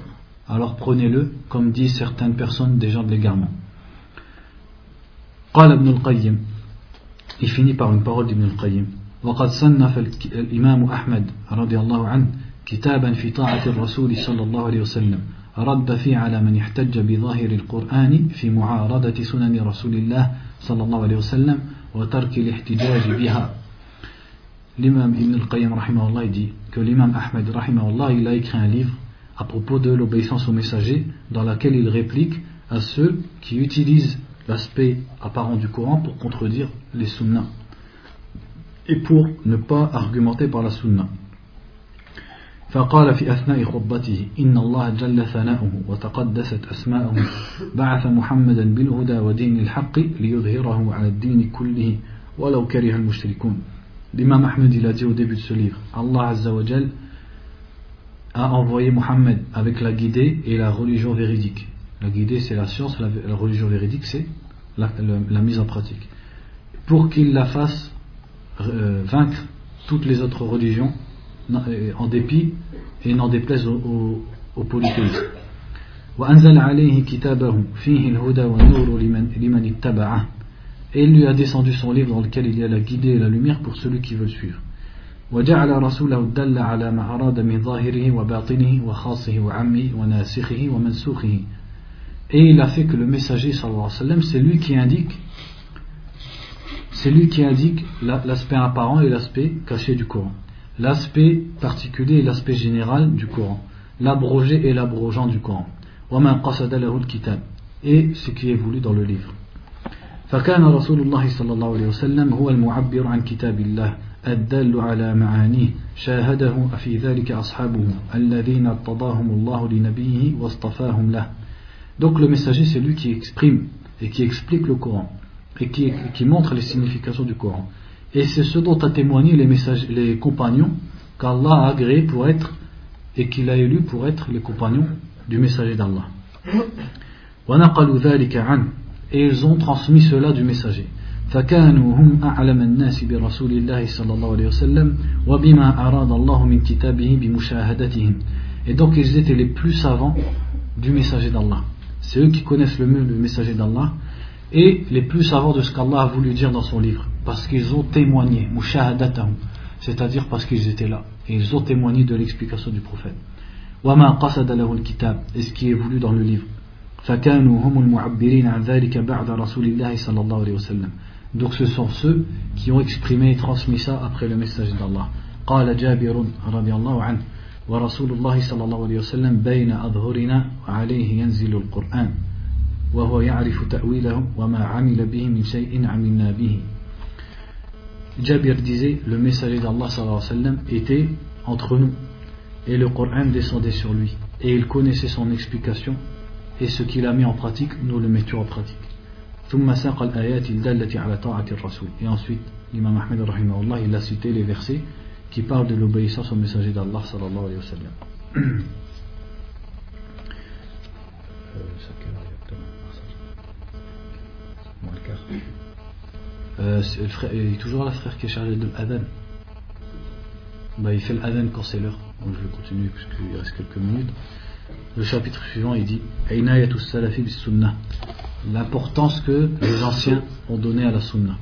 alors prenez-le comme disent certaines personnes des gens de l'égarement. قال ابن القيم. Il finit par une parole d'Ibn وقد صنف الإمام أحمد رضي الله عنه كتابا في طاعة الرسول صلى الله عليه وسلم. رد فيه على من احتج بظاهر القرآن في معارضة سنن رسول الله صلى الله عليه وسلم وترك الاحتجاج بها. الإمام ابن القيم رحمه الله يدي que أحمد رحمه الله لا يكره écrit un à propos de l'obéissance au messager dans lequel il réplique à ceux qui utilisent l'aspect apparent du Coran pour contredire les sunnahs et pour ne pas argumenter par la sunna. فقال في أثناء خطبته إن الله جل ثناؤه وتقدست أسماؤه بعث محمدا بالهدى ودين الحق ليظهره على الدين كله ولو كره المشركون L'imam Ahmed il a dit au début de ce livre Allah Azza wa Jal a envoyé Mohammed avec la guidée et la religion véridique. La guidée c'est la science, la, religion véridique c'est la, mise en pratique. Pour qu'il la fasse euh, vaincre toutes les autres religions euh, en dépit et n'en déplaise aux, aux. Et il lui a descendu son livre dans lequel il y a la guidée et la lumière pour celui qui veut le suivre. وجعل رسوله الدل على ما أراد من ظاهره وباطنه وخاصه وعمه وناسخه ومنسوخه Et il a fait que le messager sallallahu alayhi wa sallam c'est lui qui indique c'est lui qui indique l'aspect apparent et l'aspect caché du Coran, l'aspect particulier et l'aspect général du Coran, l'abrogé et l'abrogeant du Coran, et ce qui est voulu dans le livre. فكان رسول الله صلى الله عليه وسلم هو المعبر عن كتاب الله الدال على معانيه شاهده في ذلك أصحابه الذين ارتضاهم الله لنبيه واصطفاهم له Donc le messager c'est lui qui exprime et qui explique le Coran et qui, qui montre les significations du Coran. Et c'est ce dont a témoigné les, messages, les compagnons qu'Allah a agréé pour être et qu'il a élu pour être les compagnons du messager d'Allah. Et ils ont transmis cela du messager. فكانوا هم أعلم الناس برسول الله صلى الله عليه وسلم وبما أراد الله من كتابه بمشاهدتهم Et donc ils étaient les plus savants du messager d'Allah. C'est eux qui connaissent le mieux le messager d'Allah et les plus savants de ce qu'Allah a voulu dire dans son livre, parce qu'ils ont témoigné, c'est-à-dire parce qu'ils étaient là, et ils ont témoigné de l'explication du prophète. وما قصد له الكتاب et ce qui est voulu dans le livre فكانوا هم المعبرين عن ذلك بعد رسول الله صلى الله عليه وسلم donc ce sont ceux qui ont exprimé et transmis ça après le message d'Allah قال جابر رضي الله عنه ورسول الله صلى الله عليه وسلم بين أظهرنا وعليه ينزل القرآن وهو يعرف تأويله وما عمل به من شيء عملنا به Jabir disait le messager d'Allah était entre nous et le Coran descendait sur lui et il connaissait son explication et ce qu'il a mis en pratique nous le mettions en pratique et ensuite l'imam Ahmed il a cité les versets qui parlent de l'obéissance au messager d'Allah sallallahu euh, le frère, il a toujours le frère qui est chargé de l'adhan. Bah, il fait l'adhan quand c'est l'heure. je vais continuer puisqu'il reste quelques minutes. Le chapitre suivant, il dit L'importance que les anciens ont donnée à la sunna.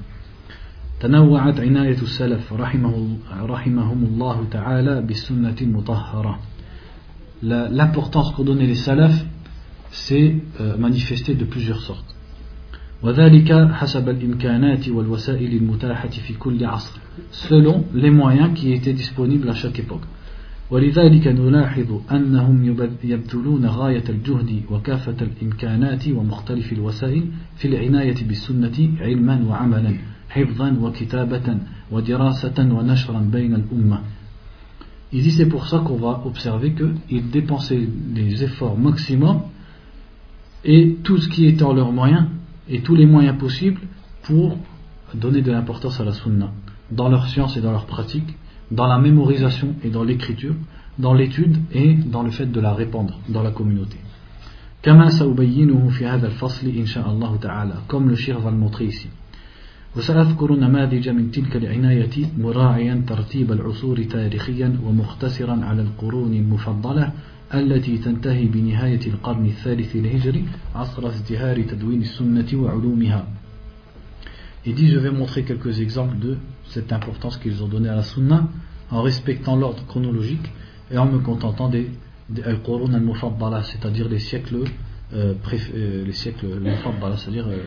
تنوعت عناية السلف رحمه رحمهم الله تعالى بالسنة المطهرة l'importance qu'ont donné les salafs c'est euh, manifesté de plusieurs sortes وذلك حسب الإمكانات والوسائل المتاحة في كل عصر selon les moyens qui étaient disponibles à chaque époque ولذلك نلاحظ أنهم يبذلون غاية الجهد وكافة الإمكانات ومختلف الوسائل في العناية بالسنة علما وعملا حفظا وكتابة ودراسة ونشرا بين الأمة Il dit c'est pour ça qu'on va observer qu'ils dépensaient les efforts maximum et tout ce qui est en leurs moyens et tous les moyens possibles pour donner de l'importance à la sunna dans leur science et dans leur pratique, dans la mémorisation et dans l'écriture, dans l'étude et dans le fait de la répandre dans la communauté. comme le shir va le montrer ici. وسأذكر نماذج من تلك العناية مراعيا ترتيب العصور تاريخيا ومختصرا على القرون المفضلة التي تنتهي بنهاية القرن الثالث الهجري عصر ازدهار تدوين السنة وعلومها Il dit, je vais montrer quelques exemples de cette importance qu'ils ont donnée à la sunna en respectant l'ordre chronologique et en me contentant des, des al-qurun al-mufaddala, c'est-à-dire les siècles, euh, euh, les siècles c'est-à-dire euh,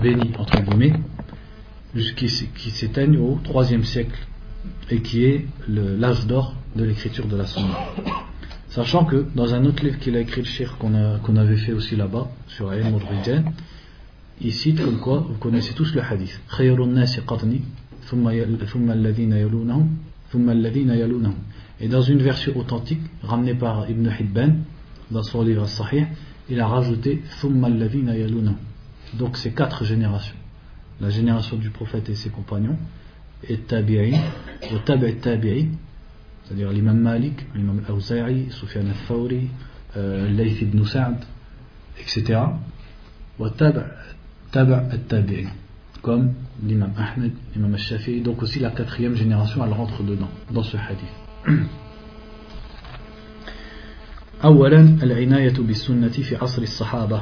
bénis, entre guillemets, qui, qui s'éteignent au troisième siècle et qui est l'âge d'or de l'écriture de la sunna. Sachant que dans un autre livre qu'il a écrit, le shir qu'on avait fait aussi là-bas, sur al il cite comme quoi, vous connaissez tous le hadith et dans une version authentique ramenée par Ibn Hibban dans son livre Sahih il a rajouté donc c'est quatre générations. La génération du prophète et ses compagnons et tabi'i c'est-à-dire l'imam Malik, l'imam Awza'i, Sufyan al-Thawri, euh, Layth ibn Sa'd, etc. Tabi' al-tabi'i, comme l'imam Ahmed, l'imam al-Shafi'i, donc aussi la quatrième génération, elle rentre dedans, dans ce hadith. <clears throat> أولا العناية بالسنة في عصر الصحابة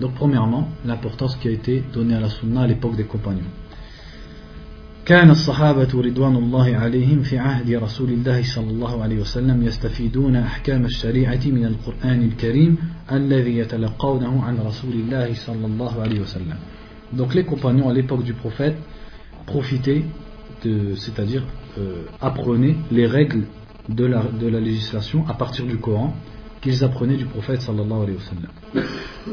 donc premièrement l'importance qui a été donnée à la sunna à l'époque des compagnons كان الصحابة رضوان الله عليهم في عهد رسول الله صلى الله عليه وسلم يستفيدون أحكام الشريعة من القرآن الكريم الذي يتلقونه عن رسول الله صلى الله عليه وسلم Donc les compagnons à l'époque du prophète profitaient, c'est-à-dire euh, apprenaient les règles de la, de la législation à partir du Coran qu'ils apprenaient du prophète sallallahu alayhi wa sallam.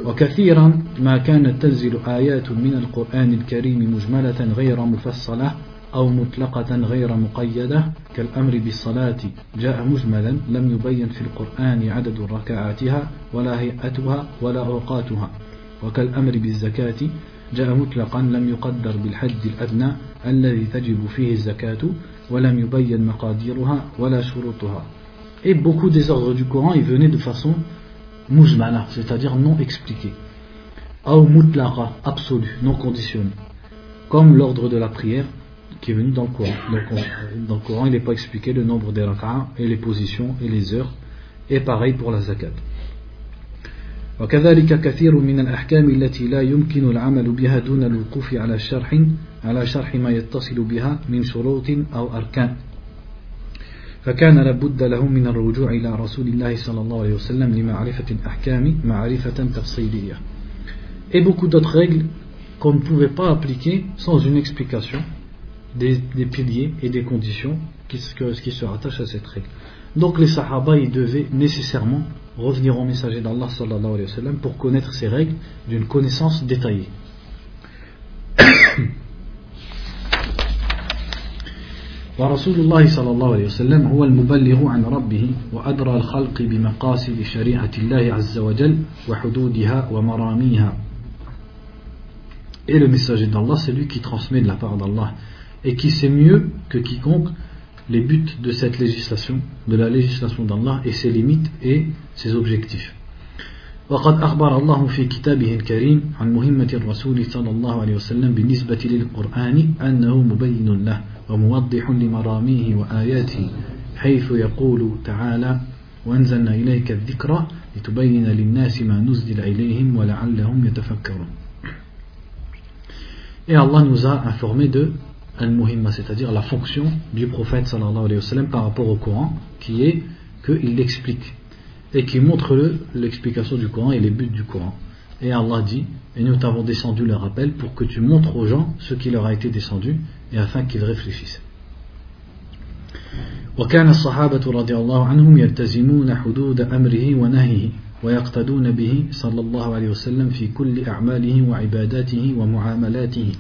وكثيرا ما كانت تنزل آيات من القرآن الكريم مجملة غير مفصلة أو مطلقة غير مقيدة كالأمر بالصلاة جاء مجملا لم يبين في القرآن عدد ركعاتها ولا هيئتها ولا أوقاتها وكالأمر بالزكاة جاء مطلقا لم يقدر بالحد الأدنى الذي تجب فيه الزكاة ولم يبين مقاديرها ولا شروطها Et beaucoup des ordres du Coran, ils venaient de façon mujmala, c'est-à-dire non expliquée. Ou mutlara, absolue, non conditionnée. Comme l'ordre de la prière qui est venu dans le Coran. Donc, dans le Coran, il n'est pas expliqué le nombre des rak'ah et les positions et les heures. Et pareil pour la zakat. وكذلك كثير من الأحكام التي لا يمكن العمل بها دون الوقوف على شرح على شرح ما يتصل بها من شروط أو أركان فكان لابد لهم من الرجوع إلى رسول الله صلى الله عليه وسلم لمعرفة الأحكام معرفة تفصيلية Et beaucoup d'autres règles qu'on ne pouvait pas appliquer sans une explication des, des piliers et des conditions qui, qui se rattachent à cette règle. Donc les Sahaba, ils devaient nécessairement revenir au messager d'Allah sallallahu alayhi wa sallam pour connaître ces règles d'une connaissance détaillée. <coughs> ورسول الله صلى الله عليه وسلم هو المبلغ عن ربه وأدرى الخلق بمقاصد شريعة الله عز وجل وحدودها ومراميها Et le messager d'Allah, c'est lui qui transmet de la part d'Allah et qui sait mieux que quiconque les buts de cette législation, de la législation d'Allah et ses limites et ses objectifs. وقد أخبر الله في كتابه الكريم عن مهمة الرسول صلى الله عليه وسلم بالنسبة للقرآن أنه مبين له وموضح لمراميه وآياته حيث يقول تعالى وأنزلنا إليك الذكرى لتبين للناس ما نزل إليهم ولعلهم يتفكرون Et Allah nous a informé de al-muhimma, c'est-à-dire la fonction du prophète sallallahu alayhi wa sallam par rapport au Coran, qui est qu'il l'explique et qui montre l'explication du Coran et les buts du Coran. Et Allah dit Et nous t'avons descendu le rappel pour que tu montres aux gens ce qui leur a été descendu et afin qu'ils réfléchissent. وكان الصحابة رضي الله عنهم يلتزمون حدود أمره ونهيه ويقتدون به صلى الله عليه وسلم في كل أعماله وعباداته ومعاملاته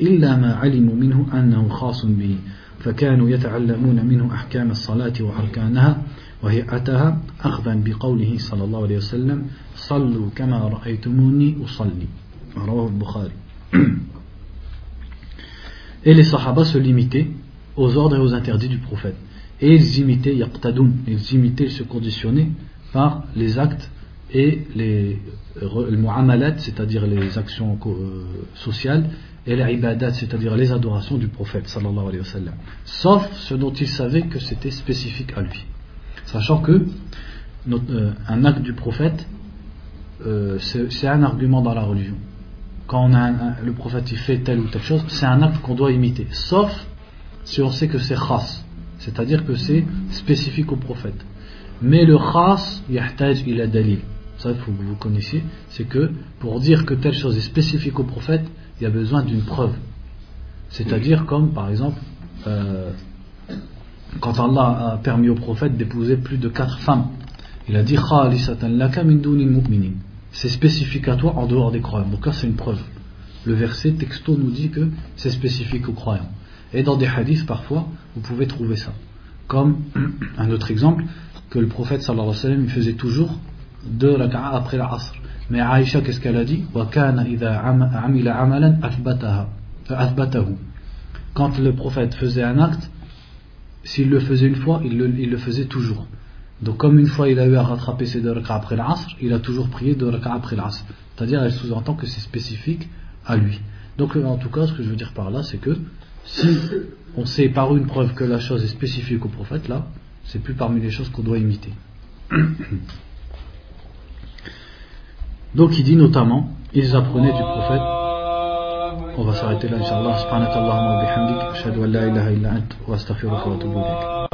إلا ما علموا منه أنه خاص به فكانوا يتعلمون منه أحكام الصلاة وأركانها وهيئتها أخذا بقوله صلى الله عليه وسلم صلوا كما رأيتموني أصلي رواه البخاري Et les Sahaba se limitaient aux ordres et aux interdits du prophète. Et ils imitaient yaqtadoun, ils imitaient, ils se conditionnaient par les actes et les mu'amalat, c'est-à-dire les actions euh, sociales, et les ibadat, c'est-à-dire les adorations du prophète sallallahu alayhi wa sallam. Sauf ce dont ils savaient que c'était spécifique à lui. Sachant que euh, un acte du prophète, euh, c'est un argument dans la religion. Quand a le prophète il fait telle ou telle chose, c'est un acte qu'on doit imiter. Sauf si on sait que c'est khas, c'est-à-dire que c'est spécifique au prophète. Mais le khas, yahtaj ila dalil. Ça, il faut que vous connaissiez. C'est que pour dire que telle chose est spécifique au prophète, il y a besoin d'une preuve. C'est-à-dire comme par exemple euh, quand Allah a permis au prophète d'épouser plus de quatre femmes. Il a dit C'est spécifique à toi en dehors des croyants. Donc là c'est une preuve. Le verset texto nous dit que c'est spécifique aux croyants. Et dans des hadiths parfois, vous pouvez trouver ça. Comme <clears throat> un autre exemple, que le prophète sallallahu alayhi wa sallam il faisait toujours deux raka'a après l'asr. Mais Aïcha, qu'est-ce qu'elle a dit? Quand le prophète faisait un acte, s'il le faisait une fois, il le, faisait toujours. Donc comme une fois il a eu à rattraper ses deux rak'ah après l'asr, il a toujours prié deux rak'ah après l'asr. C'est-à-dire, elle sous-entend que c'est spécifique à lui. Donc en tout cas, ce que je veux dire par là, c'est que si on sait par une preuve que la chose est spécifique au prophète, là, c'est plus parmi les choses qu'on doit imiter. <clears throat> Donc il dit notamment, ils apprenaient du prophète. On va s'arrêter là, Inch'Allah. Subhanakallahumma bihamdik. Ashhadu an la ilaha illa. Wa astaghfiruka wa.